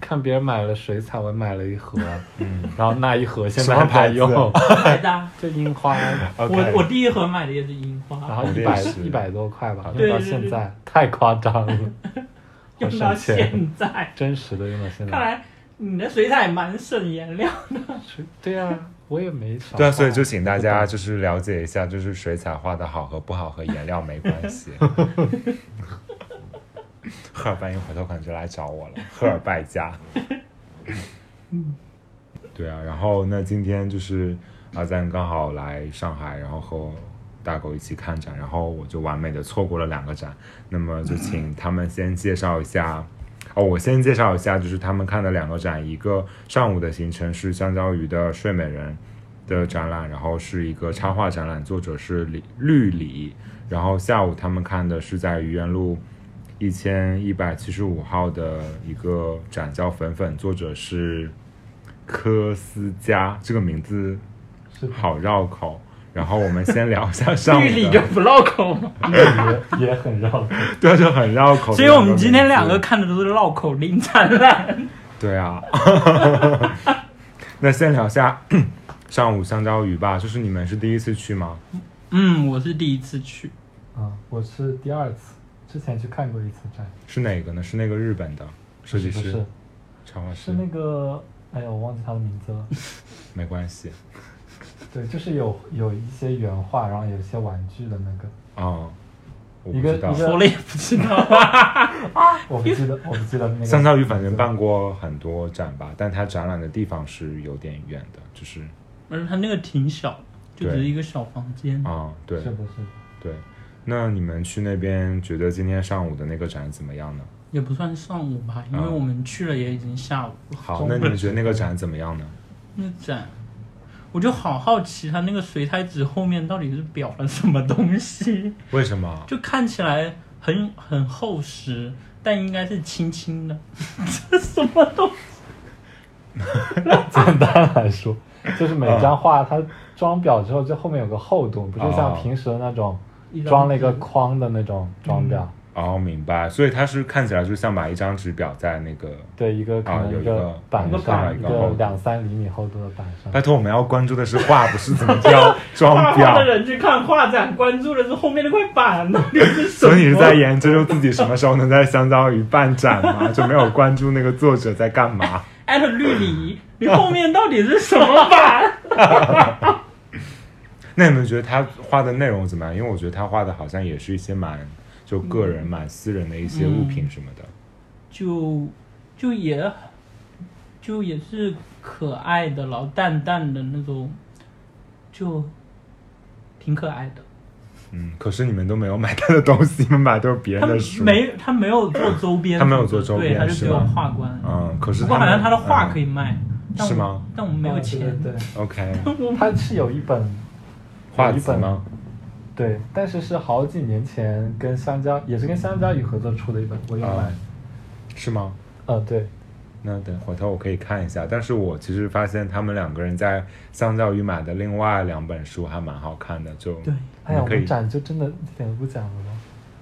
[SPEAKER 2] 看别人买了水彩，我买了一盒，
[SPEAKER 1] 嗯。
[SPEAKER 2] 然后那一盒现
[SPEAKER 1] 什
[SPEAKER 2] 在还
[SPEAKER 1] 么牌子？
[SPEAKER 2] 在用，
[SPEAKER 3] 白的。啊。
[SPEAKER 2] 就樱花。
[SPEAKER 3] 我我第一盒买的也是樱花。
[SPEAKER 2] 然
[SPEAKER 3] 花，
[SPEAKER 2] 后一百一百多块吧，用到现在太夸张了，好
[SPEAKER 3] 用到现在。
[SPEAKER 2] 真实的用到现在。
[SPEAKER 3] 看来你的水彩蛮省颜料的。
[SPEAKER 2] 水对啊，我也没少
[SPEAKER 1] 对所以就请大家就是了解一下，就是水彩画的好和不好和颜料没关系。赫尔拜因回头可能就来找我了，赫尔拜家。对啊，然后那今天就是阿赞刚好来上海，然后和大狗一起看展，然后我就完美的错过了两个展。那么就请他们先介绍一下。哦，我先介绍一下，就是他们看的两个展，一个上午的行程是香蕉鱼的《睡美人》的展览，然后是一个插画展览，作者是李绿里。然后下午他们看的是在愚园路一千一百七十五号的一个展，叫粉粉，作者是科斯加，这个名字
[SPEAKER 2] 是
[SPEAKER 1] 好绕口。然后我们先聊一下上午
[SPEAKER 3] 绿里就，不绕口嘛。
[SPEAKER 2] 也 也很绕口。
[SPEAKER 1] 对啊，就很绕口。
[SPEAKER 3] 所以我们今天两个看的都是绕口令展览。
[SPEAKER 1] 对啊，那先聊下 上午香蕉鱼吧，就是你们是第一次去吗？
[SPEAKER 3] 嗯，我是第一次去，
[SPEAKER 2] 啊，我是第二次，之前去看过一次展，
[SPEAKER 1] 是哪个呢？是那个日本的设计师
[SPEAKER 2] 不是，
[SPEAKER 1] 插画师
[SPEAKER 2] 是，那个，哎呀，我忘记他的名字了。
[SPEAKER 1] 没关系
[SPEAKER 2] 对，就是有有一些原画，然后有一些玩具的那个，
[SPEAKER 1] 哦，我
[SPEAKER 2] 一个
[SPEAKER 1] 不知道
[SPEAKER 2] 一。个
[SPEAKER 3] 说 了也不知道。
[SPEAKER 2] 我不记得，我不记得那个。
[SPEAKER 1] 相当于反正办过很多展吧，但它展览的地方是有点远的，就是
[SPEAKER 3] 而且他那个挺小，就只是一个小房间。
[SPEAKER 1] 啊、对
[SPEAKER 2] 是的，是的。
[SPEAKER 1] 对。那你们去那边觉得今天上午的那个展怎么样呢？
[SPEAKER 3] 也不算上午吧，因为
[SPEAKER 1] 嗯
[SPEAKER 3] 我们去了也已经下午了。
[SPEAKER 1] 好，那你们觉得那个展怎么样呢？
[SPEAKER 3] 那展，我就好好奇，它那个水彩纸后面到底是裱了什么东西？
[SPEAKER 1] 为什么？
[SPEAKER 3] 就看起来很很厚实，但应该是轻轻的。这什么东西？
[SPEAKER 2] 简单来说，就是每张画它装裱之后，这后面有个厚度，不就像
[SPEAKER 1] 哦
[SPEAKER 2] 平时的那种装了一个框的那种装裱。
[SPEAKER 1] 哦，明白。所以它是看起来就像把一张纸裱在那个。
[SPEAKER 2] 对，一个可
[SPEAKER 1] 啊
[SPEAKER 2] 能
[SPEAKER 1] 有一个
[SPEAKER 2] 板上，
[SPEAKER 3] 板
[SPEAKER 2] 一
[SPEAKER 1] 一个
[SPEAKER 2] 两三厘米厚度的板上。
[SPEAKER 1] 拜托，我们要关注的是画，不是怎么雕 装
[SPEAKER 3] 裱画的
[SPEAKER 1] 裱。
[SPEAKER 3] 人去看画展，关注的是后面那块板，到底是什么？
[SPEAKER 1] 所以你是在研究自己什么时候能在香蕉鱼办展吗？就没有关注那个作者在干嘛？
[SPEAKER 3] 艾特绿篱，你后面到底是什么板？
[SPEAKER 1] 那你们觉得他画的内容怎么样？因为我觉得他画的好像也是一些蛮就个人、蛮私人的一些物品什么的。
[SPEAKER 3] 就就也就也是可爱的，然后淡淡的那种，就挺可爱的。
[SPEAKER 1] 嗯，可是你们都没有买他的东西，你们买的都是别人的书。
[SPEAKER 3] 没他没有做 周边
[SPEAKER 1] 他没有做周边
[SPEAKER 3] 对，他就只有
[SPEAKER 1] 是吗
[SPEAKER 3] 画官。
[SPEAKER 1] 嗯，可是
[SPEAKER 3] 不过好像他的画可以卖，但
[SPEAKER 1] 是吗？
[SPEAKER 3] 但我们没有钱。
[SPEAKER 2] 对对对，
[SPEAKER 1] 嗯 OK，
[SPEAKER 2] 他是有一本
[SPEAKER 1] 画
[SPEAKER 2] 本
[SPEAKER 1] 集吗？
[SPEAKER 2] 对，但是是好几年前跟香蕉，也是跟香蕉鱼合作出的一本，我有买
[SPEAKER 1] 啊。是吗？
[SPEAKER 2] 呃，对，
[SPEAKER 1] 那等回头我可以看一下，但是我其实发现他们两个人在相较于买的另外两本书还蛮好看的，就
[SPEAKER 3] 对，
[SPEAKER 2] 哎呀，我
[SPEAKER 1] 可以
[SPEAKER 2] 们展就真的一点都不讲了吗？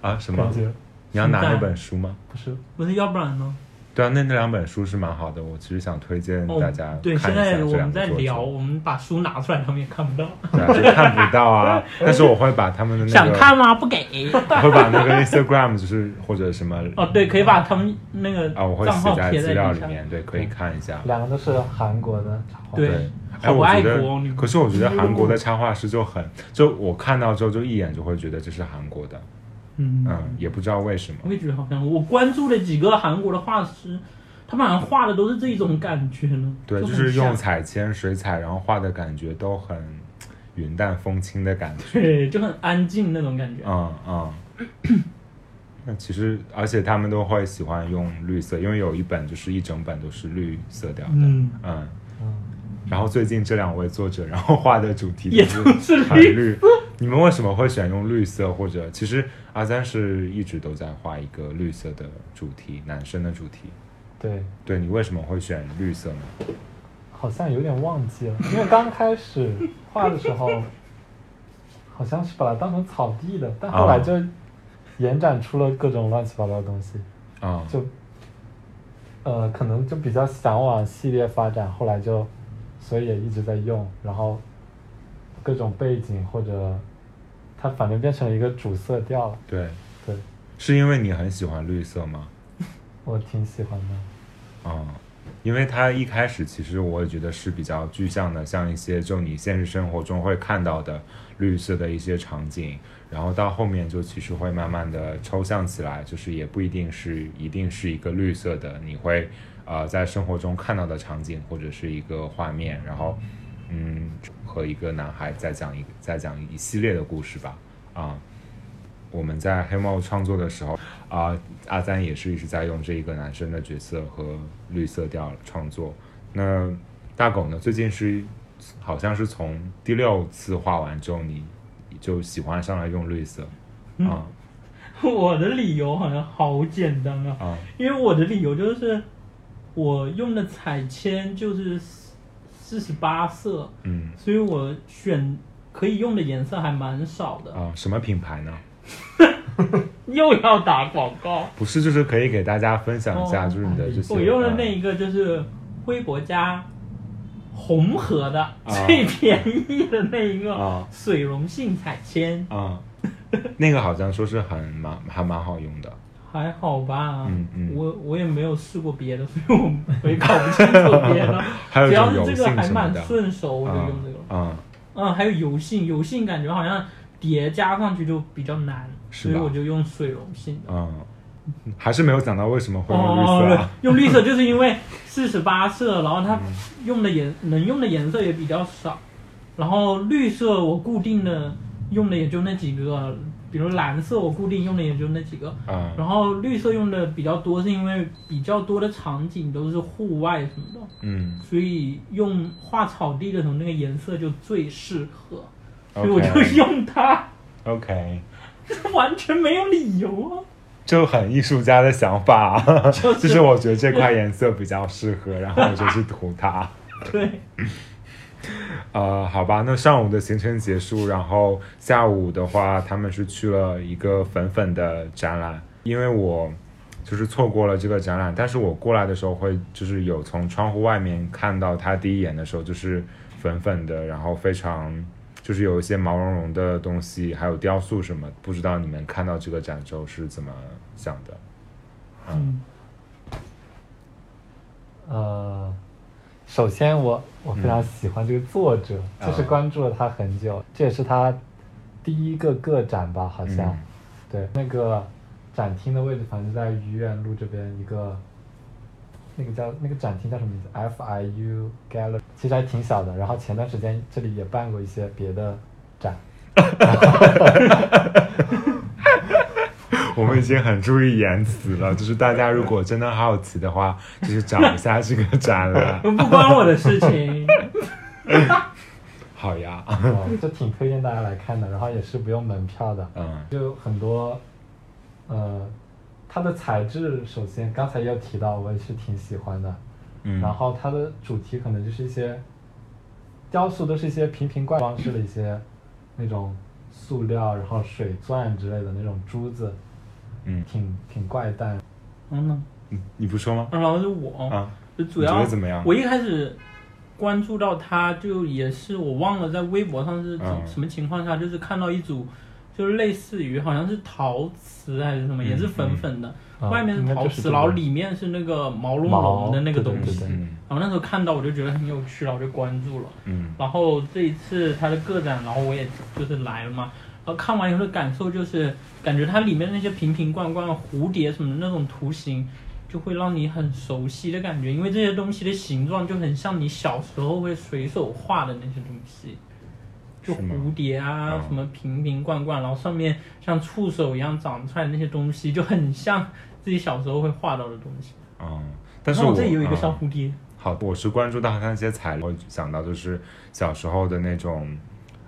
[SPEAKER 1] 啊什么你要拿那本书吗？
[SPEAKER 2] 不是，
[SPEAKER 3] 不是，要不然呢？
[SPEAKER 1] 对啊，那那两本书是蛮好的，我其实想推荐
[SPEAKER 3] 哦
[SPEAKER 1] 大家，
[SPEAKER 3] 对，
[SPEAKER 1] 看一下这
[SPEAKER 3] 现在我们在聊，我们把书拿出来，他们也看不到。
[SPEAKER 1] 对啊，就看不到啊。但是我会把他们的那个，
[SPEAKER 3] 想看吗？不给。
[SPEAKER 1] 我会把那个 Instagram 就是或者什么
[SPEAKER 3] 哦，对，可以把他们那个
[SPEAKER 1] 啊，我会写在资。料里面，对，可以看一下。
[SPEAKER 2] 两个都是韩国的插画。
[SPEAKER 3] 对
[SPEAKER 1] 对，哎，我觉得可是我觉得韩国的插画师就很，就我看到之后就一眼就会觉得这是韩国的，
[SPEAKER 3] 嗯
[SPEAKER 1] 嗯，也不知道为什么。
[SPEAKER 3] 我也觉得好像我关注了几个韩国的画师，他们好像画的都是这种感觉呢。
[SPEAKER 1] 对，
[SPEAKER 3] 就
[SPEAKER 1] 就是用彩铅、水彩，然后画的感觉都很云淡风轻的感觉。
[SPEAKER 3] 对，就很安静那种感觉。
[SPEAKER 1] 嗯嗯。那其实，而且他们都会喜欢用绿色，因为有一本就是一整本都是绿色调的。
[SPEAKER 3] 嗯
[SPEAKER 1] 嗯
[SPEAKER 2] 嗯，
[SPEAKER 1] 然后最近这两位作者，然后画的主题
[SPEAKER 3] 也
[SPEAKER 1] 都
[SPEAKER 3] 都是
[SPEAKER 1] 很
[SPEAKER 3] 绿
[SPEAKER 1] 绿。你们为什么会选用绿色？或者其实阿三是一直都在画一个绿色的主题，男生的主题。
[SPEAKER 2] 对，
[SPEAKER 1] 对你为什么会选绿色呢？
[SPEAKER 2] 好像有点忘记了，因为刚开始画的时候，好像是把它当成草地的，但后来就延展出了各种乱七八糟的东西，
[SPEAKER 1] 啊、
[SPEAKER 2] 就呃可能就比较想往系列发展，后来就所以也一直在用，然后各种背景或者它反正变成了一个主色调了，
[SPEAKER 1] 对，
[SPEAKER 2] 对
[SPEAKER 1] 是因为你很喜欢绿色吗？
[SPEAKER 2] 我挺喜欢的。
[SPEAKER 1] 嗯、因为它一开始其实我也觉得是比较具象的，像一些就你现实生活中会看到的绿色的一些场景，然后到后面就其实会慢慢的抽象起来，就是也不一定是一定是一个绿色的，你会呃在生活中看到的场景或者是一个画面，然后嗯和一个男孩在讲一在讲一系列的故事吧，啊、我们在黑猫创作的时候，啊、阿赞也是一直在用这一个男生的角色和绿色调创作。那大狗呢？最近是好像是从第六次画完之后，你就喜欢上了用绿色啊
[SPEAKER 3] 我的理由好像好简单啊，
[SPEAKER 1] 啊
[SPEAKER 3] 因为我的理由就是我用的彩铅就是四十八色，
[SPEAKER 1] 嗯
[SPEAKER 3] 所以我选可以用的颜色还蛮少的。
[SPEAKER 1] 啊，什么品牌呢？
[SPEAKER 3] 又要打广告，
[SPEAKER 1] 不是，就是可以给大家分享一下，
[SPEAKER 3] 哦
[SPEAKER 1] 就是你的这些。
[SPEAKER 3] 我用的
[SPEAKER 1] 啊
[SPEAKER 3] 那一个就是辉博家红盒的、
[SPEAKER 1] 啊
[SPEAKER 3] 最便宜的那一个
[SPEAKER 1] 啊
[SPEAKER 3] 水溶性彩铅，
[SPEAKER 1] 啊，那个好像说是很蛮还蛮好用的。
[SPEAKER 3] 还好吧？
[SPEAKER 1] 嗯嗯
[SPEAKER 3] 我我也没有试过别的，所以我我也搞不清楚别的。
[SPEAKER 1] 还有
[SPEAKER 3] 只要是这个还蛮。顺手，我就
[SPEAKER 1] 啊
[SPEAKER 3] 用这个。
[SPEAKER 1] 啊
[SPEAKER 3] 嗯，还有油性，油性感觉好像叠加上去就比较难，所以我就用水溶性的。
[SPEAKER 1] 嗯，还是没有想到为什么会用绿色
[SPEAKER 3] 用绿色就是因为四十八色，然后它
[SPEAKER 1] 嗯
[SPEAKER 3] 用的颜能用的颜色也比较少，然后绿色我固定的用的也就那几个，比如蓝色我固定用的也就那几个，
[SPEAKER 1] 嗯
[SPEAKER 3] 然后绿色用的比较多，是因为比较多的场景都是户外什么的，
[SPEAKER 1] 嗯。
[SPEAKER 3] 所以用画草地的时候那个颜色就最适合，所以我就用它
[SPEAKER 1] ，，OK，这
[SPEAKER 3] 完全没有理由啊。
[SPEAKER 1] 就很艺术家的想法，
[SPEAKER 3] 就是
[SPEAKER 1] 就是我觉得这块颜色比较适合，然后我就去涂它。
[SPEAKER 3] 对，
[SPEAKER 1] 呃，好吧，那上午的行程结束，然后下午的话，他们是去了一个粉粉的展览，因为我就是错过了这个展览，但是我过来的时候会就是有从窗户外面看到它第一眼的时候就是粉粉的，然后非常就是有一些毛茸茸的东西，还有雕塑什么，不知道你们看到这个展之后是怎么想的？
[SPEAKER 3] 嗯。
[SPEAKER 2] 呃，首先我我非常喜欢这个作者，
[SPEAKER 1] 嗯
[SPEAKER 2] 就是关注了他很久，这也是他第一个个展吧，好像。
[SPEAKER 1] 嗯
[SPEAKER 2] 对，那个展厅的位置反正就在愚园路这边一个，那个叫那个展厅叫什么名字？FIU Gallery，其实还挺小的。然后前段时间这里也办过一些别的展，
[SPEAKER 1] 我们已经很注意言辞了，就是大家如果真的好奇的话，就是找一下这个展览。
[SPEAKER 3] 不关我的事情。
[SPEAKER 1] 好呀，
[SPEAKER 2] 哦就挺推荐大家来看的。然后也是不用门票的，
[SPEAKER 1] 嗯
[SPEAKER 2] 就很多，呃，它的材质首先刚才也有提到，我也是挺喜欢的。
[SPEAKER 1] 嗯，
[SPEAKER 2] 然后它的主题可能就是一些雕塑，都是一些瓶瓶罐装式的一些那种塑料，然后水钻之类的那种珠子，
[SPEAKER 1] 嗯，
[SPEAKER 2] 挺挺怪诞。
[SPEAKER 3] 嗯呢，
[SPEAKER 1] 你你不说吗？
[SPEAKER 3] 然后是我，
[SPEAKER 1] 啊，
[SPEAKER 3] 就主要
[SPEAKER 1] 觉得怎么样？
[SPEAKER 3] 我一开始关注到他，就也是我忘了在微博上是
[SPEAKER 1] 嗯
[SPEAKER 3] 什么情况下，就是看到一组，就是类似于好像是陶瓷还是什么，
[SPEAKER 1] 嗯
[SPEAKER 3] 也是粉粉的，
[SPEAKER 2] 啊
[SPEAKER 3] 外面是陶瓷，然后里面是那个毛茸茸的那个东西。然后那时候看到我就觉得很有趣，然后就关注了。
[SPEAKER 1] 嗯
[SPEAKER 3] 然后这一次他的个展，然后我也就是来了嘛。然后看完以后的感受就是，感觉它里面那些瓶瓶罐罐、蝴蝶什么的那种图形，就会让你很熟悉的感觉，因为这些东西的形状就很像你小时候会随手画的那些东西，就蝴蝶啊，
[SPEAKER 1] 嗯
[SPEAKER 3] 什么瓶瓶罐罐，然后上面像触手一样长出来那些东西，就很像自己小时候会画到的东西。
[SPEAKER 1] 嗯，但是我
[SPEAKER 3] 我这里有一个小
[SPEAKER 1] 嗯
[SPEAKER 3] 蝴蝶，
[SPEAKER 1] 好，我是关注到它那些材料，我想到就是小时候的那种，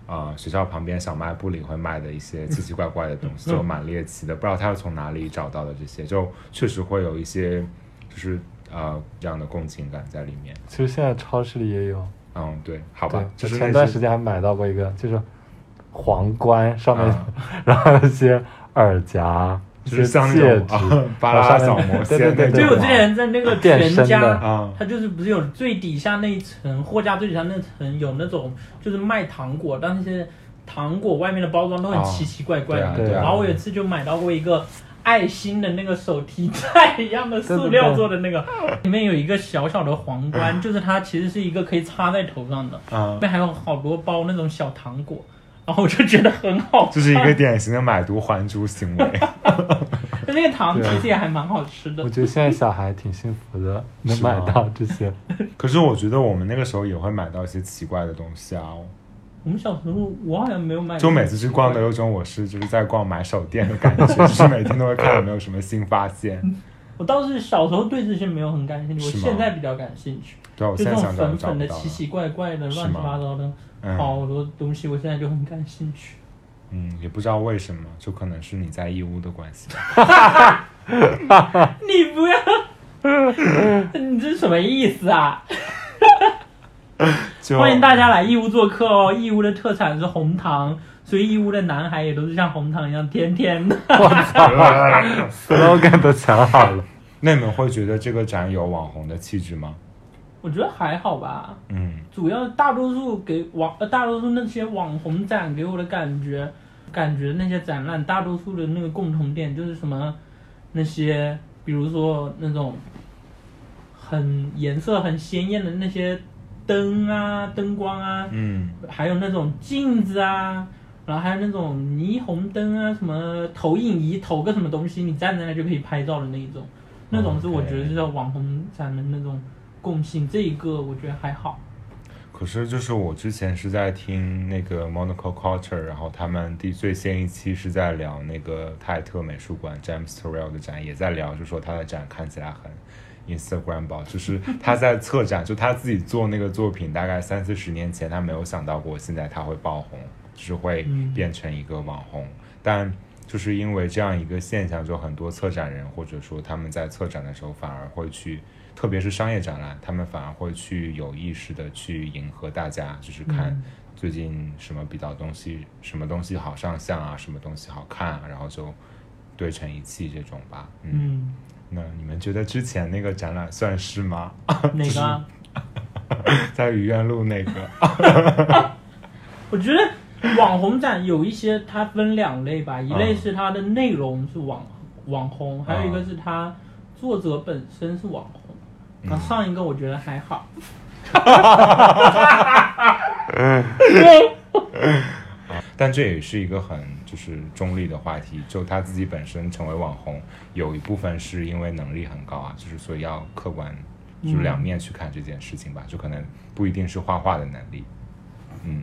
[SPEAKER 1] 呃，学校旁边小卖部里会卖的一些奇奇怪怪的东西，就蛮猎奇的，不知道他是从哪里找到的这些，就确实会有一些，就是呃这样的共情感在里面。
[SPEAKER 2] 其实现在超市里也有，
[SPEAKER 1] 嗯，对，好吧，，就
[SPEAKER 2] 就是前段时
[SPEAKER 1] 间
[SPEAKER 2] 间还买到过一个，就是皇冠上面，
[SPEAKER 1] 啊
[SPEAKER 2] 然后有一些耳夹，
[SPEAKER 1] 就是像那，种啊 巴拉小魔仙
[SPEAKER 2] 对对对对
[SPEAKER 3] 就我之前在那个全家，
[SPEAKER 1] 啊
[SPEAKER 3] 它就是不是有最底下那一层货架最底下那层有那种就是卖糖果，但是糖果外面的包装都很
[SPEAKER 1] 哦
[SPEAKER 3] 奇奇怪怪的。然后我有一次就买到过一个爱心的那个手提袋一样的塑料做的那个，里面有一个小小的皇冠，就是它其实是一个可以插在头上的，里
[SPEAKER 1] 嗯，
[SPEAKER 3] 面还有好多包那种小糖果，然后我就觉得很好吃，
[SPEAKER 1] 这是一个典型的买椟还珠行为。
[SPEAKER 3] 那个糖其实也还蛮好吃的
[SPEAKER 2] 我。觉得现在小孩挺幸福的，能买到这些。
[SPEAKER 1] 可是我觉得我们那个时候也会买到一些奇怪的东西啊。
[SPEAKER 3] 我们小时候我好像没有买过，
[SPEAKER 1] 就每次去逛都有种我是就是在逛买手店的感觉，就是每天都会看有没有什么新发现。
[SPEAKER 3] 我倒是小时候对这些没有很感兴趣，我现在比较感兴趣。
[SPEAKER 1] 对啊，我
[SPEAKER 3] 就这种
[SPEAKER 1] 现在想找
[SPEAKER 3] 粉粉的、
[SPEAKER 1] 找不到了。
[SPEAKER 3] 奇奇怪怪的、乱七八糟的
[SPEAKER 1] 嗯
[SPEAKER 3] 好多东西，我现在就很感兴趣。
[SPEAKER 1] 嗯，也不知道为什么，就可能是你在义乌的关系吧。
[SPEAKER 3] 你不要，你这什么意思啊？
[SPEAKER 1] 就
[SPEAKER 3] 欢迎大家来义乌做客哦！义乌的特产是红糖，所以义乌的男孩也都是像红糖一样甜甜的。
[SPEAKER 2] 我操，slogan 都想好了。
[SPEAKER 1] 那你们会觉得这个展有网红的气质吗？
[SPEAKER 3] 我觉得还好吧，
[SPEAKER 1] 嗯。
[SPEAKER 3] 主要大多数给网呃大多数那些网红展给我的感觉，感觉那些展览大多数的那个共同点就是什么，那些比如说那种很颜色很鲜艳的那些灯啊灯光啊，
[SPEAKER 1] 嗯。
[SPEAKER 3] 还有那种镜子啊，然后还有那种霓虹灯啊，什么投影仪投个什么东西，你站在那就可以拍照的那一种，那种是我觉得是叫网红展的那种共性。这一个我觉得还好。
[SPEAKER 1] 可是就是我之前是在听那个 Monaco Culture，然后他们第最新一期是在聊那个泰特美术馆 James Turrell 的展，也在聊，就说他的展看起来很 Instagram，就是他在策展，就他自己做那个作品，大概三四十年前他没有想到过现在他会爆红，就是会变成一个网红，但。就是因为这样一个现象，就很多策展人或者说他们在策展的时候反而会去特别是商业展览，他们反而会去有意识的去迎合大家，就是看
[SPEAKER 3] 嗯
[SPEAKER 1] 最近什么比较东西，什么东西好上相啊，什么东西好看啊，然后就堆成一气这种吧。嗯，
[SPEAKER 3] 嗯，
[SPEAKER 1] 那你们觉得之前那个展览算是吗？
[SPEAKER 3] 哪个啊？
[SPEAKER 1] 在愚园路那个？
[SPEAKER 3] 我觉得网红展有一些它分两类吧，一类是它的内容是网网红，还有一个是它作者本身是网红。
[SPEAKER 1] 嗯
[SPEAKER 3] 然后上一个我觉得还好。
[SPEAKER 1] 但这也是一个很就是中立的话题，就他自己本身成为网红，有一部分是因为能力很高啊，就是所以要客观，就是两面去看这件事情吧，就可能不一定是画画的能力。嗯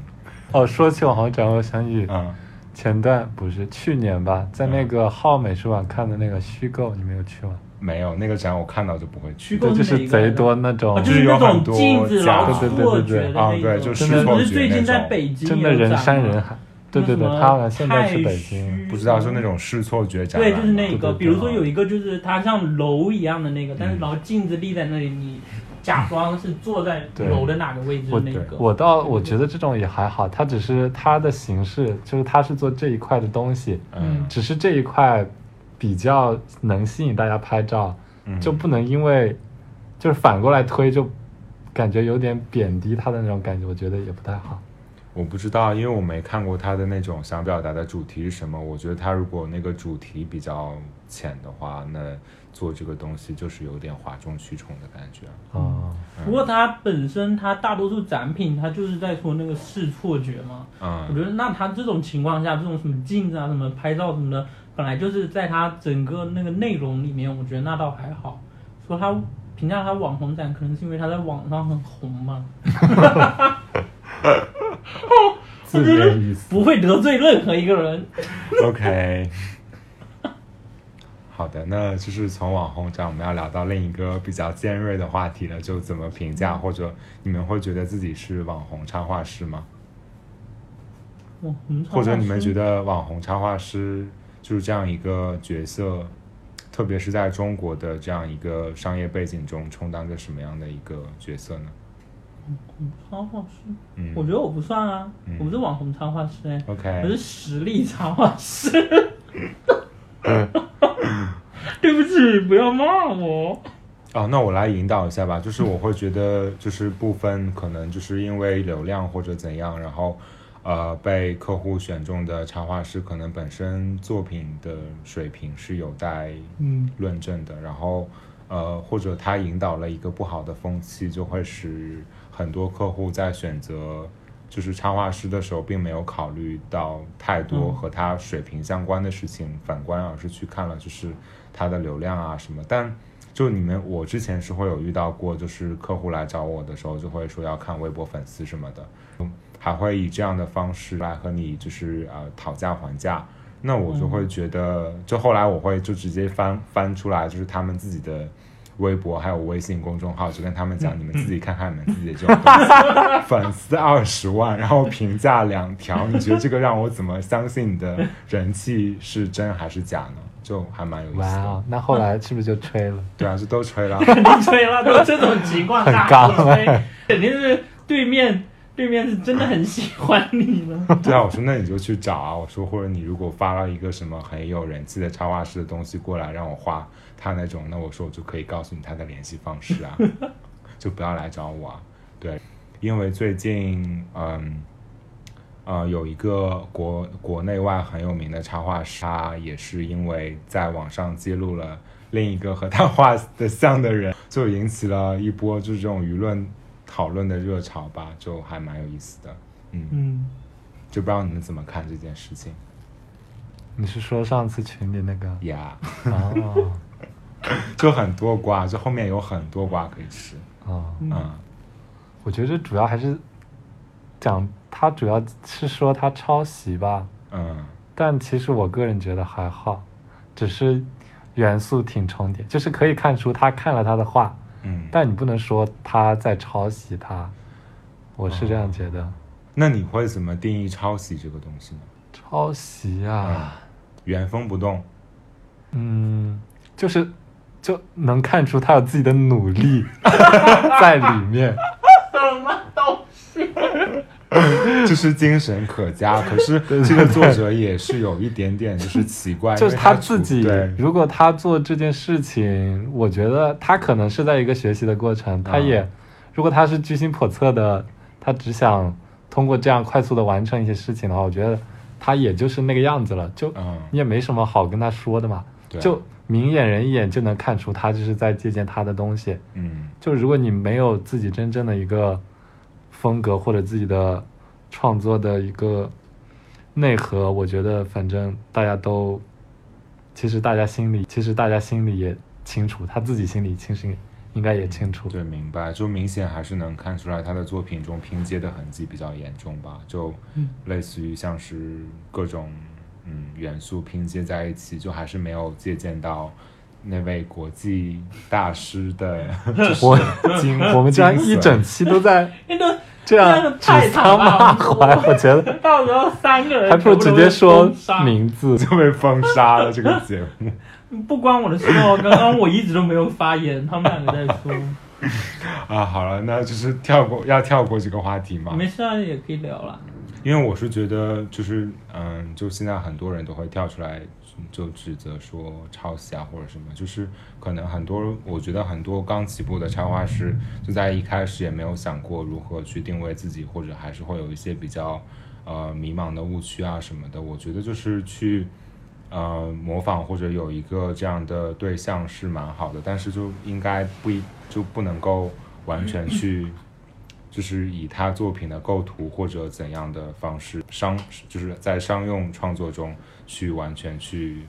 [SPEAKER 2] 哦，说起网红展，我想起
[SPEAKER 1] 嗯，
[SPEAKER 2] 前段不是去年吧，在那个浩美术馆看的那个虚构，你没有去吗？
[SPEAKER 1] 没有那个展我看到就不会去
[SPEAKER 2] 就是贼多那种
[SPEAKER 3] 哦，就
[SPEAKER 1] 就是有很多
[SPEAKER 3] 镜子
[SPEAKER 1] 假
[SPEAKER 3] 的
[SPEAKER 2] 对对对
[SPEAKER 3] 错
[SPEAKER 2] 对
[SPEAKER 1] 啊对，就
[SPEAKER 2] 是错
[SPEAKER 1] 觉
[SPEAKER 3] 最近在
[SPEAKER 1] 那种
[SPEAKER 3] 北京
[SPEAKER 2] 真的人山人海。对对对，他好像现在是北京。
[SPEAKER 1] 不知道是那种试错觉展
[SPEAKER 3] 对，就是那个，比如说有一个就是它像楼一样的那个，但是然后镜子立在那里，你假装是坐在楼的哪个位置
[SPEAKER 2] 我
[SPEAKER 3] 那个。
[SPEAKER 2] 我倒我觉得这种也还好，它只是它的形式，就是它是做这一块的东西，
[SPEAKER 1] 嗯
[SPEAKER 2] 只是这一块比较能吸引大家拍照，
[SPEAKER 1] 嗯
[SPEAKER 2] 就不能因为就是反过来推，就感觉有点贬低他的那种感觉，我觉得也不太好。
[SPEAKER 1] 我不知道，因为我没看过他的那种想表达的主题是什么。我觉得他如果那个主题比较浅的话，那做这个东西就是有点哗众取宠的感觉。
[SPEAKER 2] 哦，
[SPEAKER 3] 不过他本身他大多数展品他就是在说那个视错觉嘛，嗯我
[SPEAKER 1] 嗯
[SPEAKER 3] 觉得那他这种情况下，这种什么镜子啊、什么拍照什么的，本来就是在他整个那个内容里面，我觉得那倒还好。说他评价他网红展，可能是因为他在网上很红嘛，
[SPEAKER 2] 字面意思。
[SPEAKER 3] 不会得罪任何一个人。
[SPEAKER 1] ，OK。好的，那就是从网红展，我们要聊到另一个比较尖锐的话题了，就怎么评价，或者你们会觉得自己是网红插画师吗？
[SPEAKER 3] 网红
[SPEAKER 1] 或者你们觉
[SPEAKER 3] 得
[SPEAKER 1] 得网红插画师就是这样一个角色，特别是在中国的这样一个商业背景中，充当着什么样的一个角色呢？
[SPEAKER 3] 嗯插画师？
[SPEAKER 1] 嗯，
[SPEAKER 3] 我觉得我不算啊，
[SPEAKER 1] 嗯
[SPEAKER 3] 我不是网红插画师哎、我
[SPEAKER 1] OK，我
[SPEAKER 3] 是实力插画师。对不起，不要骂我。
[SPEAKER 1] 哦，那我来引导一下吧，就是我会觉得，就是部分可能就是因为流量或者怎样，然后呃被客户选中的插画师，可能本身作品的水平是有待论证的，然后呃或者他引导了一个不好的风气，就会使很多客户在选择就是插画师的时候，并没有考虑到太多和他水平相关的事情，反观而是去看了就是他的流量啊什么，但。就你们，我之前是会有遇到过，就是客户来找我的时候，就会说要看微博粉丝什么的，还会以这样的方式来和你就是呃讨价还价。那我就会觉得，就后来我会就直接翻翻出来，就是他们自己的微博还有微信公众号，就跟他们讲，你们自己看看你们自己的这种 东西，粉丝二十万，然后评价两条，你觉得这个让我怎么相信你的人气是真还是假呢？就还蛮有意思的。
[SPEAKER 2] 哇哦，那后来是不是就吹了？
[SPEAKER 1] 对啊，就都吹了。
[SPEAKER 3] 肯定吹了，都这种情况肯定是对面对面是真的很喜欢你了。
[SPEAKER 1] 对啊，我说那你就去找啊。我说或者你如果发了一个什么很有人气的插画师的东西过来让我画他那种，那我说我就可以告诉你他的联系方式啊，就不要来找我啊。对，因为最近嗯呃有一个国国内外很有名的插画师，他也是因为在网上揭露了另一个和他画的像的人，就引起了一波就是这种舆论讨论的热潮吧，就还蛮有意思的。嗯。
[SPEAKER 3] 嗯，
[SPEAKER 1] 就不知道你们怎么看这件事情。
[SPEAKER 2] 你是说上次群里那个？
[SPEAKER 1] 呀
[SPEAKER 2] 哦。
[SPEAKER 1] 就很多瓜，就后面有很多瓜可以吃。
[SPEAKER 2] 哦，
[SPEAKER 3] 嗯。
[SPEAKER 1] 嗯。
[SPEAKER 2] 我觉得主要还是讲他主要是说他抄袭吧，
[SPEAKER 1] 嗯。
[SPEAKER 2] 但其实我个人觉得还好，只是元素挺重叠，就是可以看出他看了他的画，
[SPEAKER 1] 嗯。
[SPEAKER 2] 但你不能说他在抄袭他，我是这样觉得。
[SPEAKER 1] 那你会怎么定义抄袭这个东西呢？
[SPEAKER 2] 抄袭啊，
[SPEAKER 1] 原封不动。
[SPEAKER 2] 嗯，就是就能看出他有自己的努力 在里面。
[SPEAKER 3] 什么东西？
[SPEAKER 1] 就是精神可嘉，可是这个作者也是有一点点就是奇怪，
[SPEAKER 2] 就是
[SPEAKER 1] 他
[SPEAKER 2] 自己，如果他做这件事情，我觉得他可能是在一个学习的过程，他也，如果他是居心叵测的，他只想通过这样快速的完成一些事情的话，我觉得他也就是那个样子了，就
[SPEAKER 1] 嗯，
[SPEAKER 2] 你也没什么好跟他说的嘛，就明眼人一眼就能看出他就是在借鉴他的东西。
[SPEAKER 1] 嗯。
[SPEAKER 2] 就如果你没有自己真正的一个风格或者自己的创作的一个内核，我觉得反正大家都，其实大家心里其实大家心里也清楚，他自己心里其实应该也清楚。
[SPEAKER 1] 对，明白，就明显还是能看出来他的作品中拼接的痕迹比较严重吧，就
[SPEAKER 3] 嗯。
[SPEAKER 1] 类似于像是各种嗯元素拼接在一起，就还是没有借鉴到那位国际大师的，就是
[SPEAKER 2] 我
[SPEAKER 1] 精
[SPEAKER 2] 我们这样
[SPEAKER 1] 精髓。
[SPEAKER 2] 一整期都在
[SPEAKER 3] 那个
[SPEAKER 2] 这样指
[SPEAKER 3] 太
[SPEAKER 2] 桑骂槐，我觉得
[SPEAKER 3] 到时候三个人
[SPEAKER 2] 还不如直接说名字。
[SPEAKER 1] 就被封杀了这个节目。
[SPEAKER 3] 不关我的事哦，刚刚我一直都没有发言，他们两个在说，
[SPEAKER 1] 啊，好了，那就是跳过，要跳过这个话题嘛。
[SPEAKER 3] 没事啊，也可以聊了。
[SPEAKER 1] 因为我是觉得，就是嗯，就现在很多人都会跳出来就指责说抄袭啊或者什么，就是可能很多，我觉得很多刚起步的插画师就在一开始也没有想过如何去定位自己，或者还是会有一些比较呃迷茫的误区啊什么的。我觉得就是去呃模仿或者有一个这样的对象是蛮好的，但是就应该不一就不能够完全去。就是以他作品的构图或者怎样的方式商，就是在商用创作中去完全去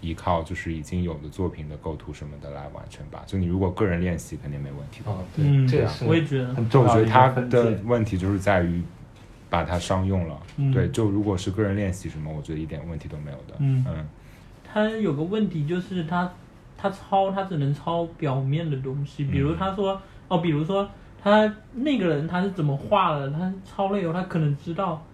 [SPEAKER 1] 依靠就是已经有的作品的构图什么的来完成吧。就你如果个人练习肯定没问题的。
[SPEAKER 2] 哦，
[SPEAKER 3] 嗯
[SPEAKER 2] 这样
[SPEAKER 3] 我也觉得，
[SPEAKER 2] 很
[SPEAKER 1] 就我觉得
[SPEAKER 2] 重要的一
[SPEAKER 1] 他的。问题就是在于把它商用了。
[SPEAKER 3] 嗯
[SPEAKER 1] 对，就如果是个人练习什么，我觉得一点问题都没有的。
[SPEAKER 3] 嗯
[SPEAKER 1] 嗯
[SPEAKER 3] 他有个问题就是他他抄他只能抄表面的东西，比如他说、哦，比如说他那个人他是怎么画的，他抄了以后他可能知道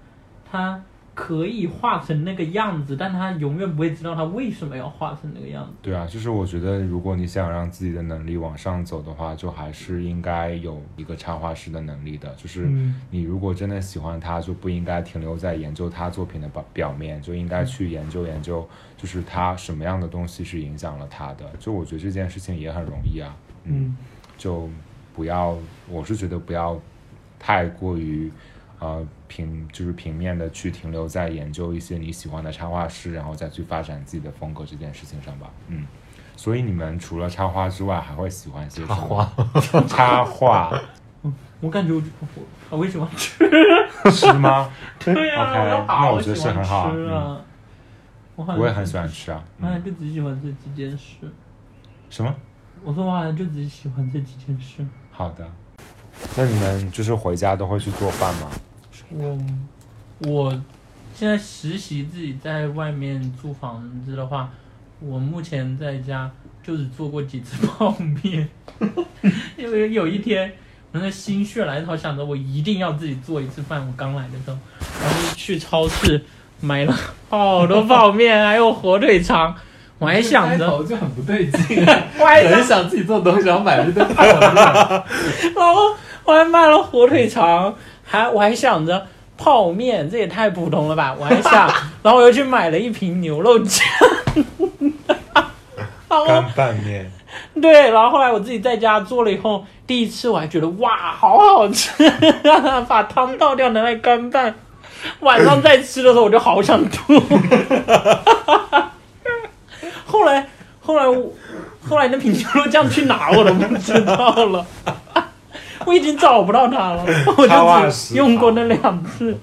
[SPEAKER 3] 他可以画成那个样子，但他永远不会知道他为什么要画成那个样子。
[SPEAKER 1] 对啊，就是我觉得，如果你想让自己的能力往上走的话，就还是应该有一个插画师的能力的。就是
[SPEAKER 3] 嗯
[SPEAKER 1] 你如果真的喜欢他，就不应该停留在研究他作品的表表面，就应该去研究研究，就是他什么样的东西是影响了他的。就我觉得这件事情也很容易啊，
[SPEAKER 3] 嗯
[SPEAKER 1] 就不要，我是觉得不要太过于呃平就是平面的去停留在研究一些你喜欢的插画师，然后再去发展自己的风格这件事情上吧。嗯，所以你们除了插画之外，还会喜欢些什么？
[SPEAKER 2] 插画，
[SPEAKER 1] 插画
[SPEAKER 3] 我感觉我我我也喜欢吃，
[SPEAKER 1] 是吗？
[SPEAKER 3] 对啊
[SPEAKER 1] OK，
[SPEAKER 3] 我
[SPEAKER 1] 那我觉得是很好
[SPEAKER 3] 吃啊。我
[SPEAKER 1] 我也很喜欢吃啊。嗯，
[SPEAKER 3] 我好像就只喜欢这几件事。
[SPEAKER 1] 什么？
[SPEAKER 3] 我说我好像就只喜欢这几件事。
[SPEAKER 1] 好的。那你们就是回家都会去做饭吗？
[SPEAKER 3] 我我现在实习自己在外面租房子的话，我目前在家就只做过几次泡面，因为有一天我那个心血来潮，想着我一定要自己做一次饭。我刚来的时候，然后就去超市买了好多泡面，还有火腿肠。我还想着，
[SPEAKER 2] 头就很不对劲，
[SPEAKER 3] 我还想
[SPEAKER 2] 很想自己做东西，然后买了一堆泡面。
[SPEAKER 3] 然 后我还买了火腿肠，还我还想着泡面，这也太普通了吧！我还想，然后我又去买了一瓶牛肉酱，然后
[SPEAKER 1] 干拌面。
[SPEAKER 3] 对，然后后来我自己在家做了以后，第一次我还觉得哇，好好吃，把汤倒掉拿来干拌。晚上再吃的时候，我就好想吐。后来，后来我，后来那瓶牛肉酱去哪我都不知道了，我已经找不到它了，我
[SPEAKER 1] 插画
[SPEAKER 3] 就
[SPEAKER 1] 师
[SPEAKER 3] 只用过那两次。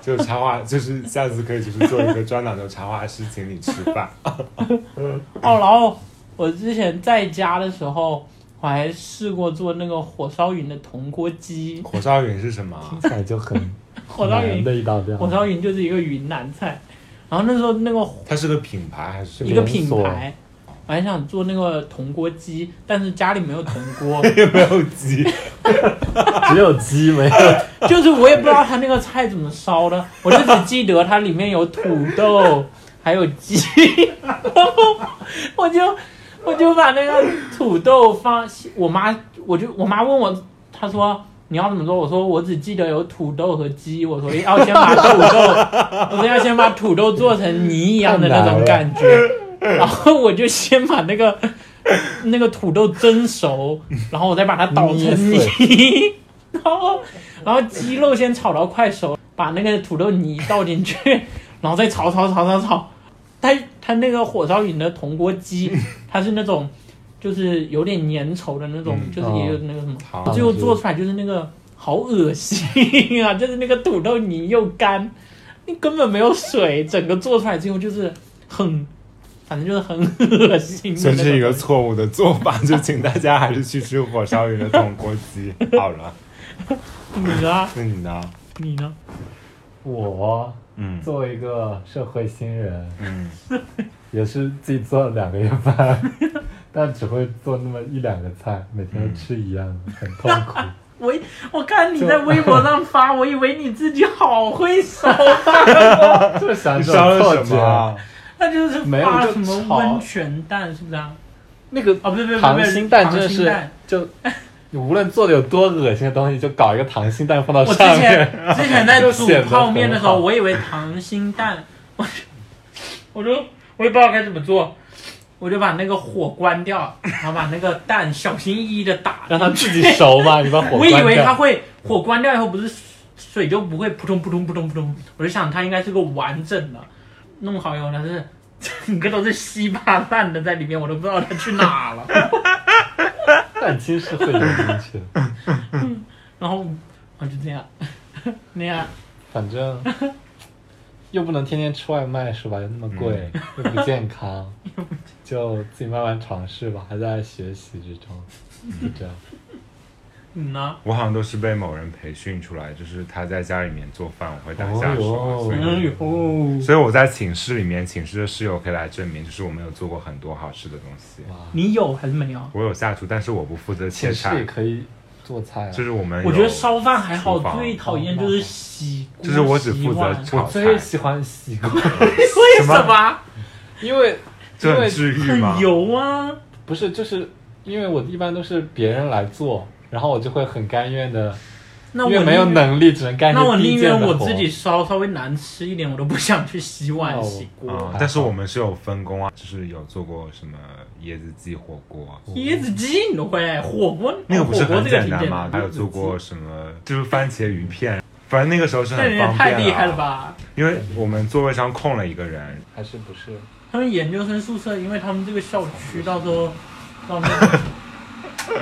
[SPEAKER 1] 就插画，就是下次可以就是做一个专栏的插画师，请你吃饭。
[SPEAKER 3] 哦，然后我之前在家的时候，我还试过做那个火烧云的铜锅鸡。
[SPEAKER 1] 火烧云是什么啊？
[SPEAKER 2] 听起来就很
[SPEAKER 3] 火烧云
[SPEAKER 2] 难的一道料。
[SPEAKER 3] 火烧云就是一个云南菜，然后那时候那个
[SPEAKER 1] 它是个品牌还是
[SPEAKER 3] 一个品牌，我还想做那个铜锅鸡，但是家里没有铜锅，
[SPEAKER 1] 有没有鸡？
[SPEAKER 2] 只有鸡没有。
[SPEAKER 3] 就是我也不知道他那个菜怎么烧的，我就只记得它里面有土豆，还有鸡，然后我就我就把那个土豆放，我妈我就我妈问我，她说。你要怎么做？我说我只记得有土豆和鸡。我说要先把土豆，我说要先把土豆做成泥一样的那种感觉。然后我就先把那个那个土豆蒸熟，然后我再把它捣成泥，然后然后鸡肉先炒到快熟，把那个土豆泥倒进去，然后再炒炒炒炒炒。它它那个火烧云的铜锅鸡，它是那种就是有点粘稠的那种，
[SPEAKER 1] 嗯
[SPEAKER 3] 就是也有那个什么，
[SPEAKER 1] 好
[SPEAKER 3] 最后做出来就是那个好恶心啊！就是那个土豆泥又干，你根本没有水，整个做出来之后就是很，反正就是很恶心。
[SPEAKER 1] 这是一个错误的做法，就请大家还是去吃火烧云的铜锅鸡 好了。
[SPEAKER 3] 你呢？
[SPEAKER 1] 那你呢？
[SPEAKER 3] 你呢？
[SPEAKER 2] 我
[SPEAKER 1] 嗯
[SPEAKER 2] 作为一个社会新人，
[SPEAKER 1] 嗯，
[SPEAKER 2] 也是自己做了两个月饭，但只会做那么一两个菜，每天都吃一样的，很痛苦。
[SPEAKER 3] 我我看你在微博上发，我以为你自己好会烧饭，
[SPEAKER 2] 就是想
[SPEAKER 1] 烧了什
[SPEAKER 2] 种错觉。
[SPEAKER 3] 那就是
[SPEAKER 2] 没有
[SPEAKER 3] 什么温泉蛋是不是啊？
[SPEAKER 2] 那个
[SPEAKER 3] 哦，不是不是不是
[SPEAKER 2] 溏心蛋真的是
[SPEAKER 3] 溏心蛋
[SPEAKER 2] 就，你无论做的有多恶心的东西，就搞一个溏心蛋放到
[SPEAKER 3] 我之
[SPEAKER 2] 上
[SPEAKER 3] 前
[SPEAKER 2] 面，
[SPEAKER 3] 之前在 煮泡面的时候，我以为溏心蛋，我就我就我也不知道该怎么做，我就把那个火关掉，然后把那个蛋小心翼翼的打
[SPEAKER 2] 让它自己熟嘛，你把火
[SPEAKER 3] 我
[SPEAKER 2] 关掉。
[SPEAKER 3] 以为它会火关掉以后不是水就不会扑通扑通扑通扑通，我就想它应该是个完整的，弄好以后它是 整个都是稀巴烂的在里面，我都不知道它去哪了。
[SPEAKER 2] 蛋清是会流进去的，
[SPEAKER 3] 然后我就这样 那样，
[SPEAKER 2] 反正又不能天天吃外卖是吧？又那么贵，又不健康，就自己慢慢尝试吧，还在学习之中，就这样。
[SPEAKER 3] 你呢？
[SPEAKER 1] 我好像都是被某人培训出来，就是他在家里面做饭，我会打下手所以所以我在寝室里面，寝室的室友可以来证明，就是我们有做过很多好吃的东西。
[SPEAKER 2] 哇，
[SPEAKER 3] 你有还是没有？
[SPEAKER 1] 我有下厨，但是我不负责切
[SPEAKER 2] 寝室也
[SPEAKER 1] 菜，
[SPEAKER 2] 可以做菜啊。
[SPEAKER 1] 就是我们
[SPEAKER 3] 我觉得烧饭还好，最讨厌就是洗锅。
[SPEAKER 1] 就是我只负责
[SPEAKER 2] 我最喜欢洗锅，
[SPEAKER 3] 为什么？
[SPEAKER 2] 因为
[SPEAKER 1] 这很治愈吗
[SPEAKER 3] 很？油啊！
[SPEAKER 2] 不是就是因为我一般都是别人来做，然后我就会很甘愿的，
[SPEAKER 3] 那我
[SPEAKER 2] 因为没有能力，只能干一
[SPEAKER 3] 那我宁愿我自己烧稍微难吃一点，我都不想去洗碗
[SPEAKER 2] 哦
[SPEAKER 3] 洗锅。
[SPEAKER 1] 啊、但是我们是有分工啊，就是有做过什么椰子鸡火锅啊，
[SPEAKER 3] 椰子鸡你都会火锅？
[SPEAKER 1] 那个不是很
[SPEAKER 3] 火锅这个挺
[SPEAKER 1] 简单吗？还有做过什么，就是番茄鱼片，反正那个时候是很方便
[SPEAKER 3] 太厉害了
[SPEAKER 1] 啊？
[SPEAKER 3] 吧！
[SPEAKER 1] 因为我们座位上空了一个人，
[SPEAKER 2] 还是不是？
[SPEAKER 3] 他们研究生宿舍，因为他们这个校区到时候到那个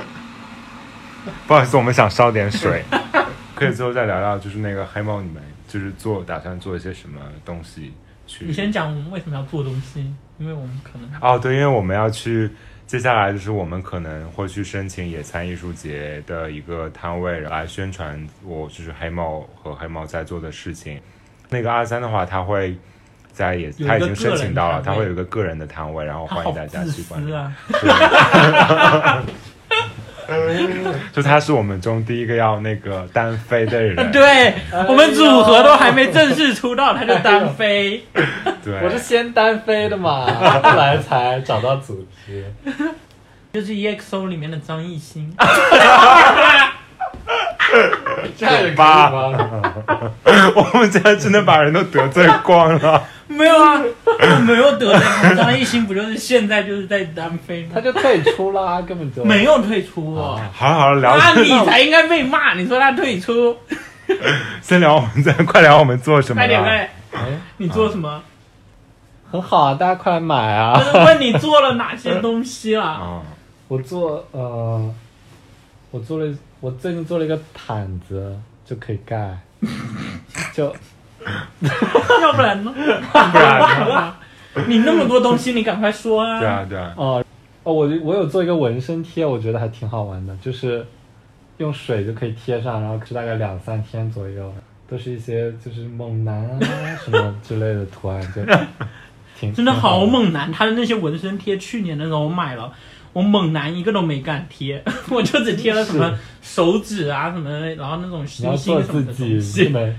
[SPEAKER 1] 不好意思，我们想烧点水，可以最后再聊聊，就是那个黑猫，你们就是做打算做一些什么东西去？
[SPEAKER 3] 你先讲我们为什么要做东西，因为我们可能
[SPEAKER 1] 哦，对，因为我们要去，接下来就是我们可能会去申请野餐艺术节的一个摊位来宣传我就是黑猫和黑猫在做的事情。那个阿三的话，他会在野，
[SPEAKER 3] 有一个
[SPEAKER 1] 他已经申请到了，他会有一个个人的摊位，然后欢迎大家去关注。
[SPEAKER 3] 私啊！
[SPEAKER 1] 就他是我们中第一个要那个单飞的人，
[SPEAKER 3] 对我们组合都还没正式出道，他就单飞。
[SPEAKER 1] 对，
[SPEAKER 2] 我是先单飞的嘛，后来才找到组织。
[SPEAKER 3] 就是 EXO 里面的张艺兴，
[SPEAKER 2] 这样也可以
[SPEAKER 1] 吧
[SPEAKER 2] 吗？
[SPEAKER 1] 我们家真的把人都得罪光了。
[SPEAKER 3] 没有啊，我没有得罪他。张艺兴不就是现在就是在单飞吗
[SPEAKER 2] 他？就退出啦，根本就
[SPEAKER 3] 没有退出哦。
[SPEAKER 1] 好了好了，聊
[SPEAKER 3] 那，你才应该被骂！你说他退出，
[SPEAKER 1] 先聊我们再快聊我们做什么
[SPEAKER 3] 快点快。点！
[SPEAKER 2] 哎，
[SPEAKER 3] 你做什么？
[SPEAKER 2] 很好啊，大家快来买
[SPEAKER 3] 我
[SPEAKER 2] 啊！
[SPEAKER 3] 是问你做了哪些东西啦？
[SPEAKER 1] 啊，
[SPEAKER 2] 我做呃，我做了，我最近做了一个毯子，就可以盖，就
[SPEAKER 3] 要不然呢？
[SPEAKER 1] 不然呢？
[SPEAKER 3] 你那么多东西，你赶快说啊！
[SPEAKER 1] 对啊对啊，
[SPEAKER 2] 哦哦，我我有做一个纹身贴，我觉得还挺好玩的，就是用水就可以贴上，然后是大概两三天左右，都是一些就是猛男啊什么之类的图案，就 挺
[SPEAKER 3] 真的好。猛男，他的那些纹身贴，去年的时候我买了，我猛男一个都没敢贴，我就只贴了什么手指啊什么，然后那种
[SPEAKER 2] 你
[SPEAKER 3] 星星什么的
[SPEAKER 2] 自己，
[SPEAKER 3] 东西。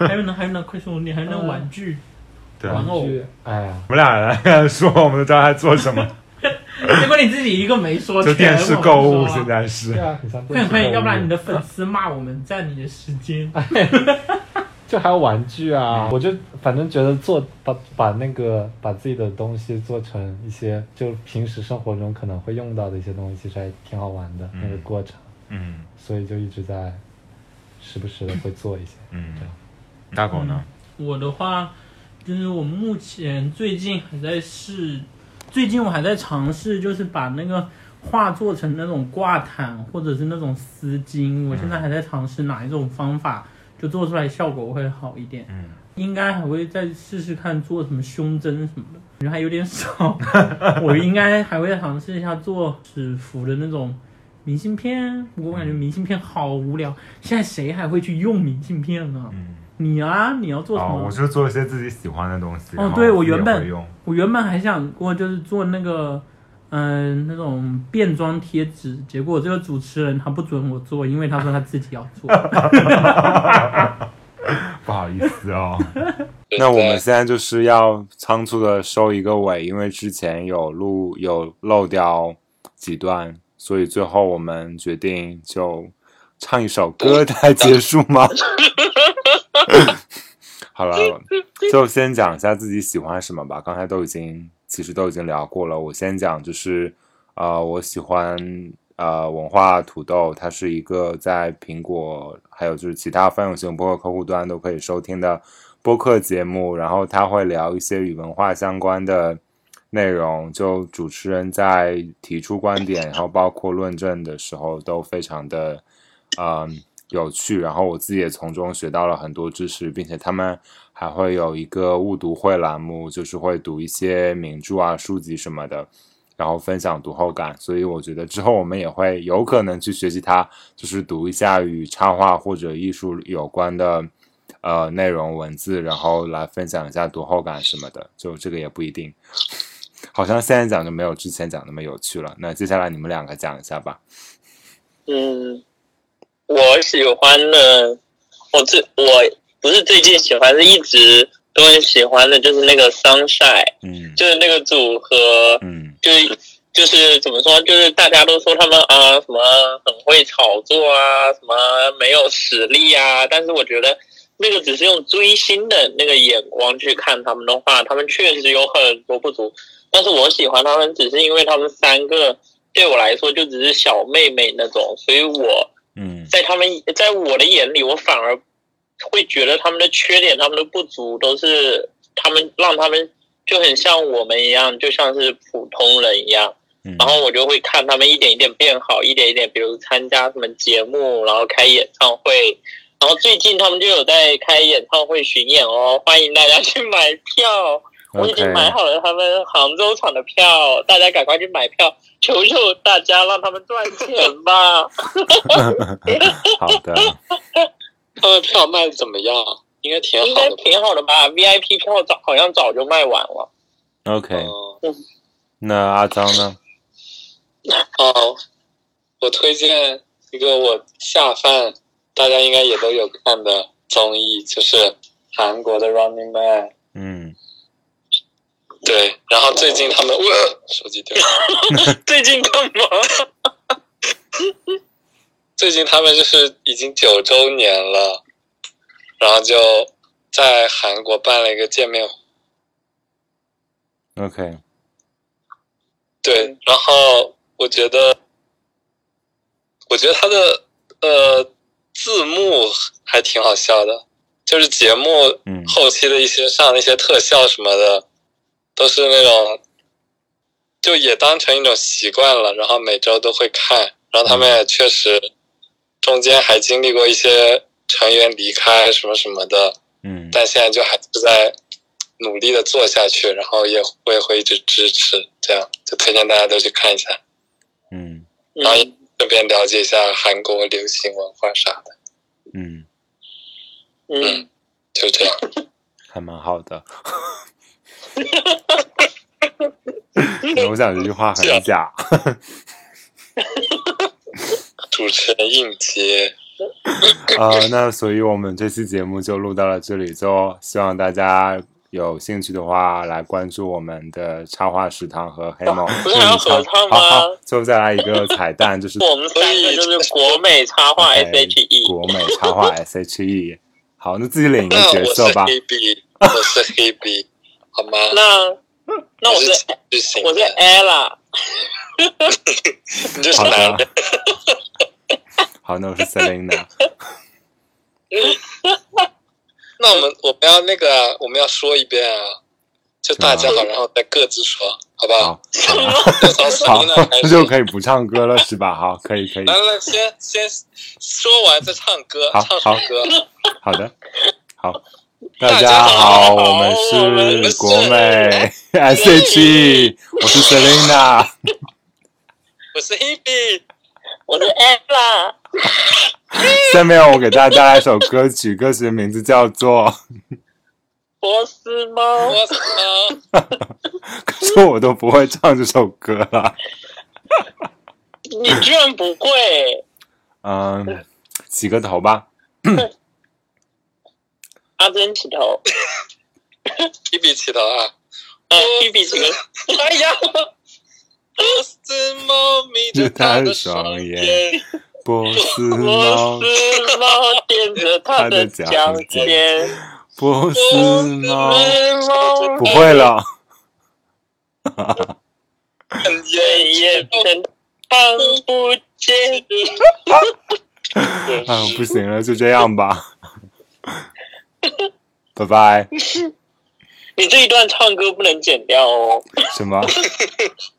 [SPEAKER 2] 没
[SPEAKER 3] 还有呢，还有呢，快说，你还有那玩具，玩。偶。
[SPEAKER 2] 具，哎呀，
[SPEAKER 1] 我们俩来说，我们都知道他做什么，
[SPEAKER 3] 结果你自己一个没说，
[SPEAKER 1] 就电视购物，现在是。
[SPEAKER 2] 对。啊，很像
[SPEAKER 3] 快点快点，
[SPEAKER 2] 电视购物。
[SPEAKER 3] 要不然你的粉丝骂我们占你的时间。
[SPEAKER 2] 就还有玩具啊，我就反正觉得做把把那个把自己的东西做成一些就平时生活中可能会用到的一些东西，其实还挺好玩的、那个过程，
[SPEAKER 1] 嗯。
[SPEAKER 2] 所以就一直在时不时的会做一些。
[SPEAKER 1] 嗯。
[SPEAKER 2] 这样，
[SPEAKER 1] 大狗呢？
[SPEAKER 3] 我的话，就是我目前最近还在试，最近我还在尝试，就是把那个画做成那种挂毯或者是那种丝巾。我现在还在尝试哪一种方法，就做出来效果会好一点。
[SPEAKER 1] 嗯，
[SPEAKER 3] 应该还会再试试看做什么胸针什么的，感觉还有点少。我应该还会尝试一下做纸符的那种明信片，我感觉明信片好无聊。现在谁还会去用明信片呢？
[SPEAKER 1] 嗯
[SPEAKER 3] 你啊，你要做什么？
[SPEAKER 1] 哦，我就做一些自己喜欢的东西。
[SPEAKER 3] 哦对我原本，我原本还想过就是做那个，嗯、那种变装贴纸，结果这个主持人他不准我做，因为他说他自己要做。
[SPEAKER 1] 不好意思哦。那我们现在就是要仓促的收一个尾，因为之前有录有漏掉几段，所以最后我们决定就唱一首歌来结束吗？好了，就先讲一下自己喜欢什么吧。刚才都已经其实都已经聊过了，我先讲就是呃，我喜欢呃文化土豆，它是一个在苹果还有就是其他泛用型播客客户端都可以收听的播客节目，然后它会聊一些与文化相关的内容，就主持人在提出观点，然后包括论证的时候都非常的嗯有趣，然后我自己也从中学到了很多知识，并且他们还会有一个误读会栏目，就是会读一些名著啊、书籍什么的。然后分享读后感，所以我觉得之后我们也会有可能去学习它，就是读一下与插画或者艺术有关的呃内容文字，然后来分享一下读后感什么的，就这个也不一定。好像现在讲就没有之前讲那么有趣了。那接下来你们两个讲一下吧。
[SPEAKER 4] 嗯，我喜欢的，我最我不是最近喜欢，是一直都很喜欢的，就是那个 Sunshine，
[SPEAKER 1] 嗯。
[SPEAKER 4] 就是那个组合，
[SPEAKER 1] 嗯。
[SPEAKER 4] 就是就是怎么说，就是大家都说他们啊什么很会炒作啊，什么没有实力啊，但是我觉得那个只是用追星的那个眼光去看他们的话，他们确实有很多不足，但是我喜欢他们，只是因为他们三个对我来说就只是小妹妹那种，所以我
[SPEAKER 1] 嗯
[SPEAKER 4] 在他们在我的眼里，我反而会觉得他们的缺点、他们的不足都是他们让他们就很像我们一样，就像是普通人一样。
[SPEAKER 1] 嗯
[SPEAKER 4] 然后我就会看他们一点一点变好，一点一点，比如参加什么节目，然后开演唱会。然后最近他们就有在开演唱会巡演哦，欢迎大家去买票。我已经买好了他们杭州场的票，大家赶快去买票，求求大家让他们赚钱吧。
[SPEAKER 1] 好的，
[SPEAKER 5] 他们票卖的怎么样？应该挺好。
[SPEAKER 4] 挺好的吧？VIP 票早好像早就卖完了。
[SPEAKER 1] OK，
[SPEAKER 5] 嗯
[SPEAKER 1] 那阿张呢？
[SPEAKER 5] 哦，我推荐一个我下饭，大家应该也都有看的综艺，就是韩国的《Running Man》。
[SPEAKER 1] 嗯
[SPEAKER 5] 对，然后最近他们，呃，手机掉了。
[SPEAKER 4] 最近干嘛？
[SPEAKER 5] 最近他们就是已经九周年了，然后就在韩国办了一个见面会。
[SPEAKER 1] ，OK，
[SPEAKER 5] 对，然后我觉得，我觉得他的呃字幕还挺好笑的，就是节目
[SPEAKER 1] 嗯
[SPEAKER 5] 后期的一些上的一些特效什么的，都是那种，就也当成一种习惯了，然后每周都会看，然后他们也确实中间还经历过一些成员离开什么什么的，
[SPEAKER 1] 嗯
[SPEAKER 5] 但现在就还是在努力的做下去，然后也会会一直支持，这样就推荐大家都去看一下，
[SPEAKER 1] 嗯。
[SPEAKER 5] 然后也顺便了解一下韩国流行文化啥的，
[SPEAKER 1] 嗯，
[SPEAKER 4] 嗯，
[SPEAKER 5] 就这样。
[SPEAKER 1] 还蛮好的。我想这句话很假。
[SPEAKER 5] 主持人应接，
[SPEAKER 1] 呃，那所以我们这期节目就录到了这里，就希望大家有兴趣的话来关注我们的插画食堂和黑猫。
[SPEAKER 4] 不是还要合唱吗
[SPEAKER 1] 最后再来一个彩蛋，就是
[SPEAKER 4] 我们三个就是国美插画 S H E。
[SPEAKER 1] 国美插画 S H E。好，那自己领一个角色吧。
[SPEAKER 5] 黑 B，我是黑 B，好吗？
[SPEAKER 4] 那那我是我是
[SPEAKER 5] 的
[SPEAKER 4] ，Ella，
[SPEAKER 5] 你就是
[SPEAKER 1] 好
[SPEAKER 5] 男
[SPEAKER 1] 的
[SPEAKER 5] 的。，
[SPEAKER 1] 好，那我是 Selina。
[SPEAKER 5] 那我们我们要那个啊，我们要说一遍啊，就大家好，然后再各自说，好不好？
[SPEAKER 1] 好，好
[SPEAKER 5] e，开
[SPEAKER 1] 那
[SPEAKER 5] 始。
[SPEAKER 1] 就可以不唱歌了，是吧？好，可以，可以。
[SPEAKER 5] 来来，先先说完再唱歌，
[SPEAKER 1] 好
[SPEAKER 5] 唱什么歌？
[SPEAKER 1] 好的，好，
[SPEAKER 5] 大
[SPEAKER 1] 大
[SPEAKER 5] 家
[SPEAKER 1] 好，我们是
[SPEAKER 5] 是
[SPEAKER 1] 国美 S H E，我是 Selina。
[SPEAKER 5] 我是 Hebe，
[SPEAKER 4] 我是 Ella。
[SPEAKER 1] 下面我给大家带来一首歌曲，歌曲的名字叫做，
[SPEAKER 4] 波斯猫，
[SPEAKER 5] 波斯猫！
[SPEAKER 1] 可是我都不会唱这首歌了。
[SPEAKER 4] 你居然不会？
[SPEAKER 1] 嗯，洗个头吧。
[SPEAKER 4] 阿珍起头
[SPEAKER 5] ，Hebe 起头啊！
[SPEAKER 4] 呃，B B 起头，哎呀，
[SPEAKER 5] 波斯猫眯着它的双眼，
[SPEAKER 1] 波斯
[SPEAKER 4] 波
[SPEAKER 1] 猫，
[SPEAKER 4] 斯猫踮着它的脚尖，波斯猫，
[SPEAKER 1] 不会了。
[SPEAKER 5] 很
[SPEAKER 4] 眼眼看看不见。
[SPEAKER 1] 啊，不行了，就这样吧。拜拜。
[SPEAKER 4] 你这一段唱歌不能剪掉哦。
[SPEAKER 1] 什么？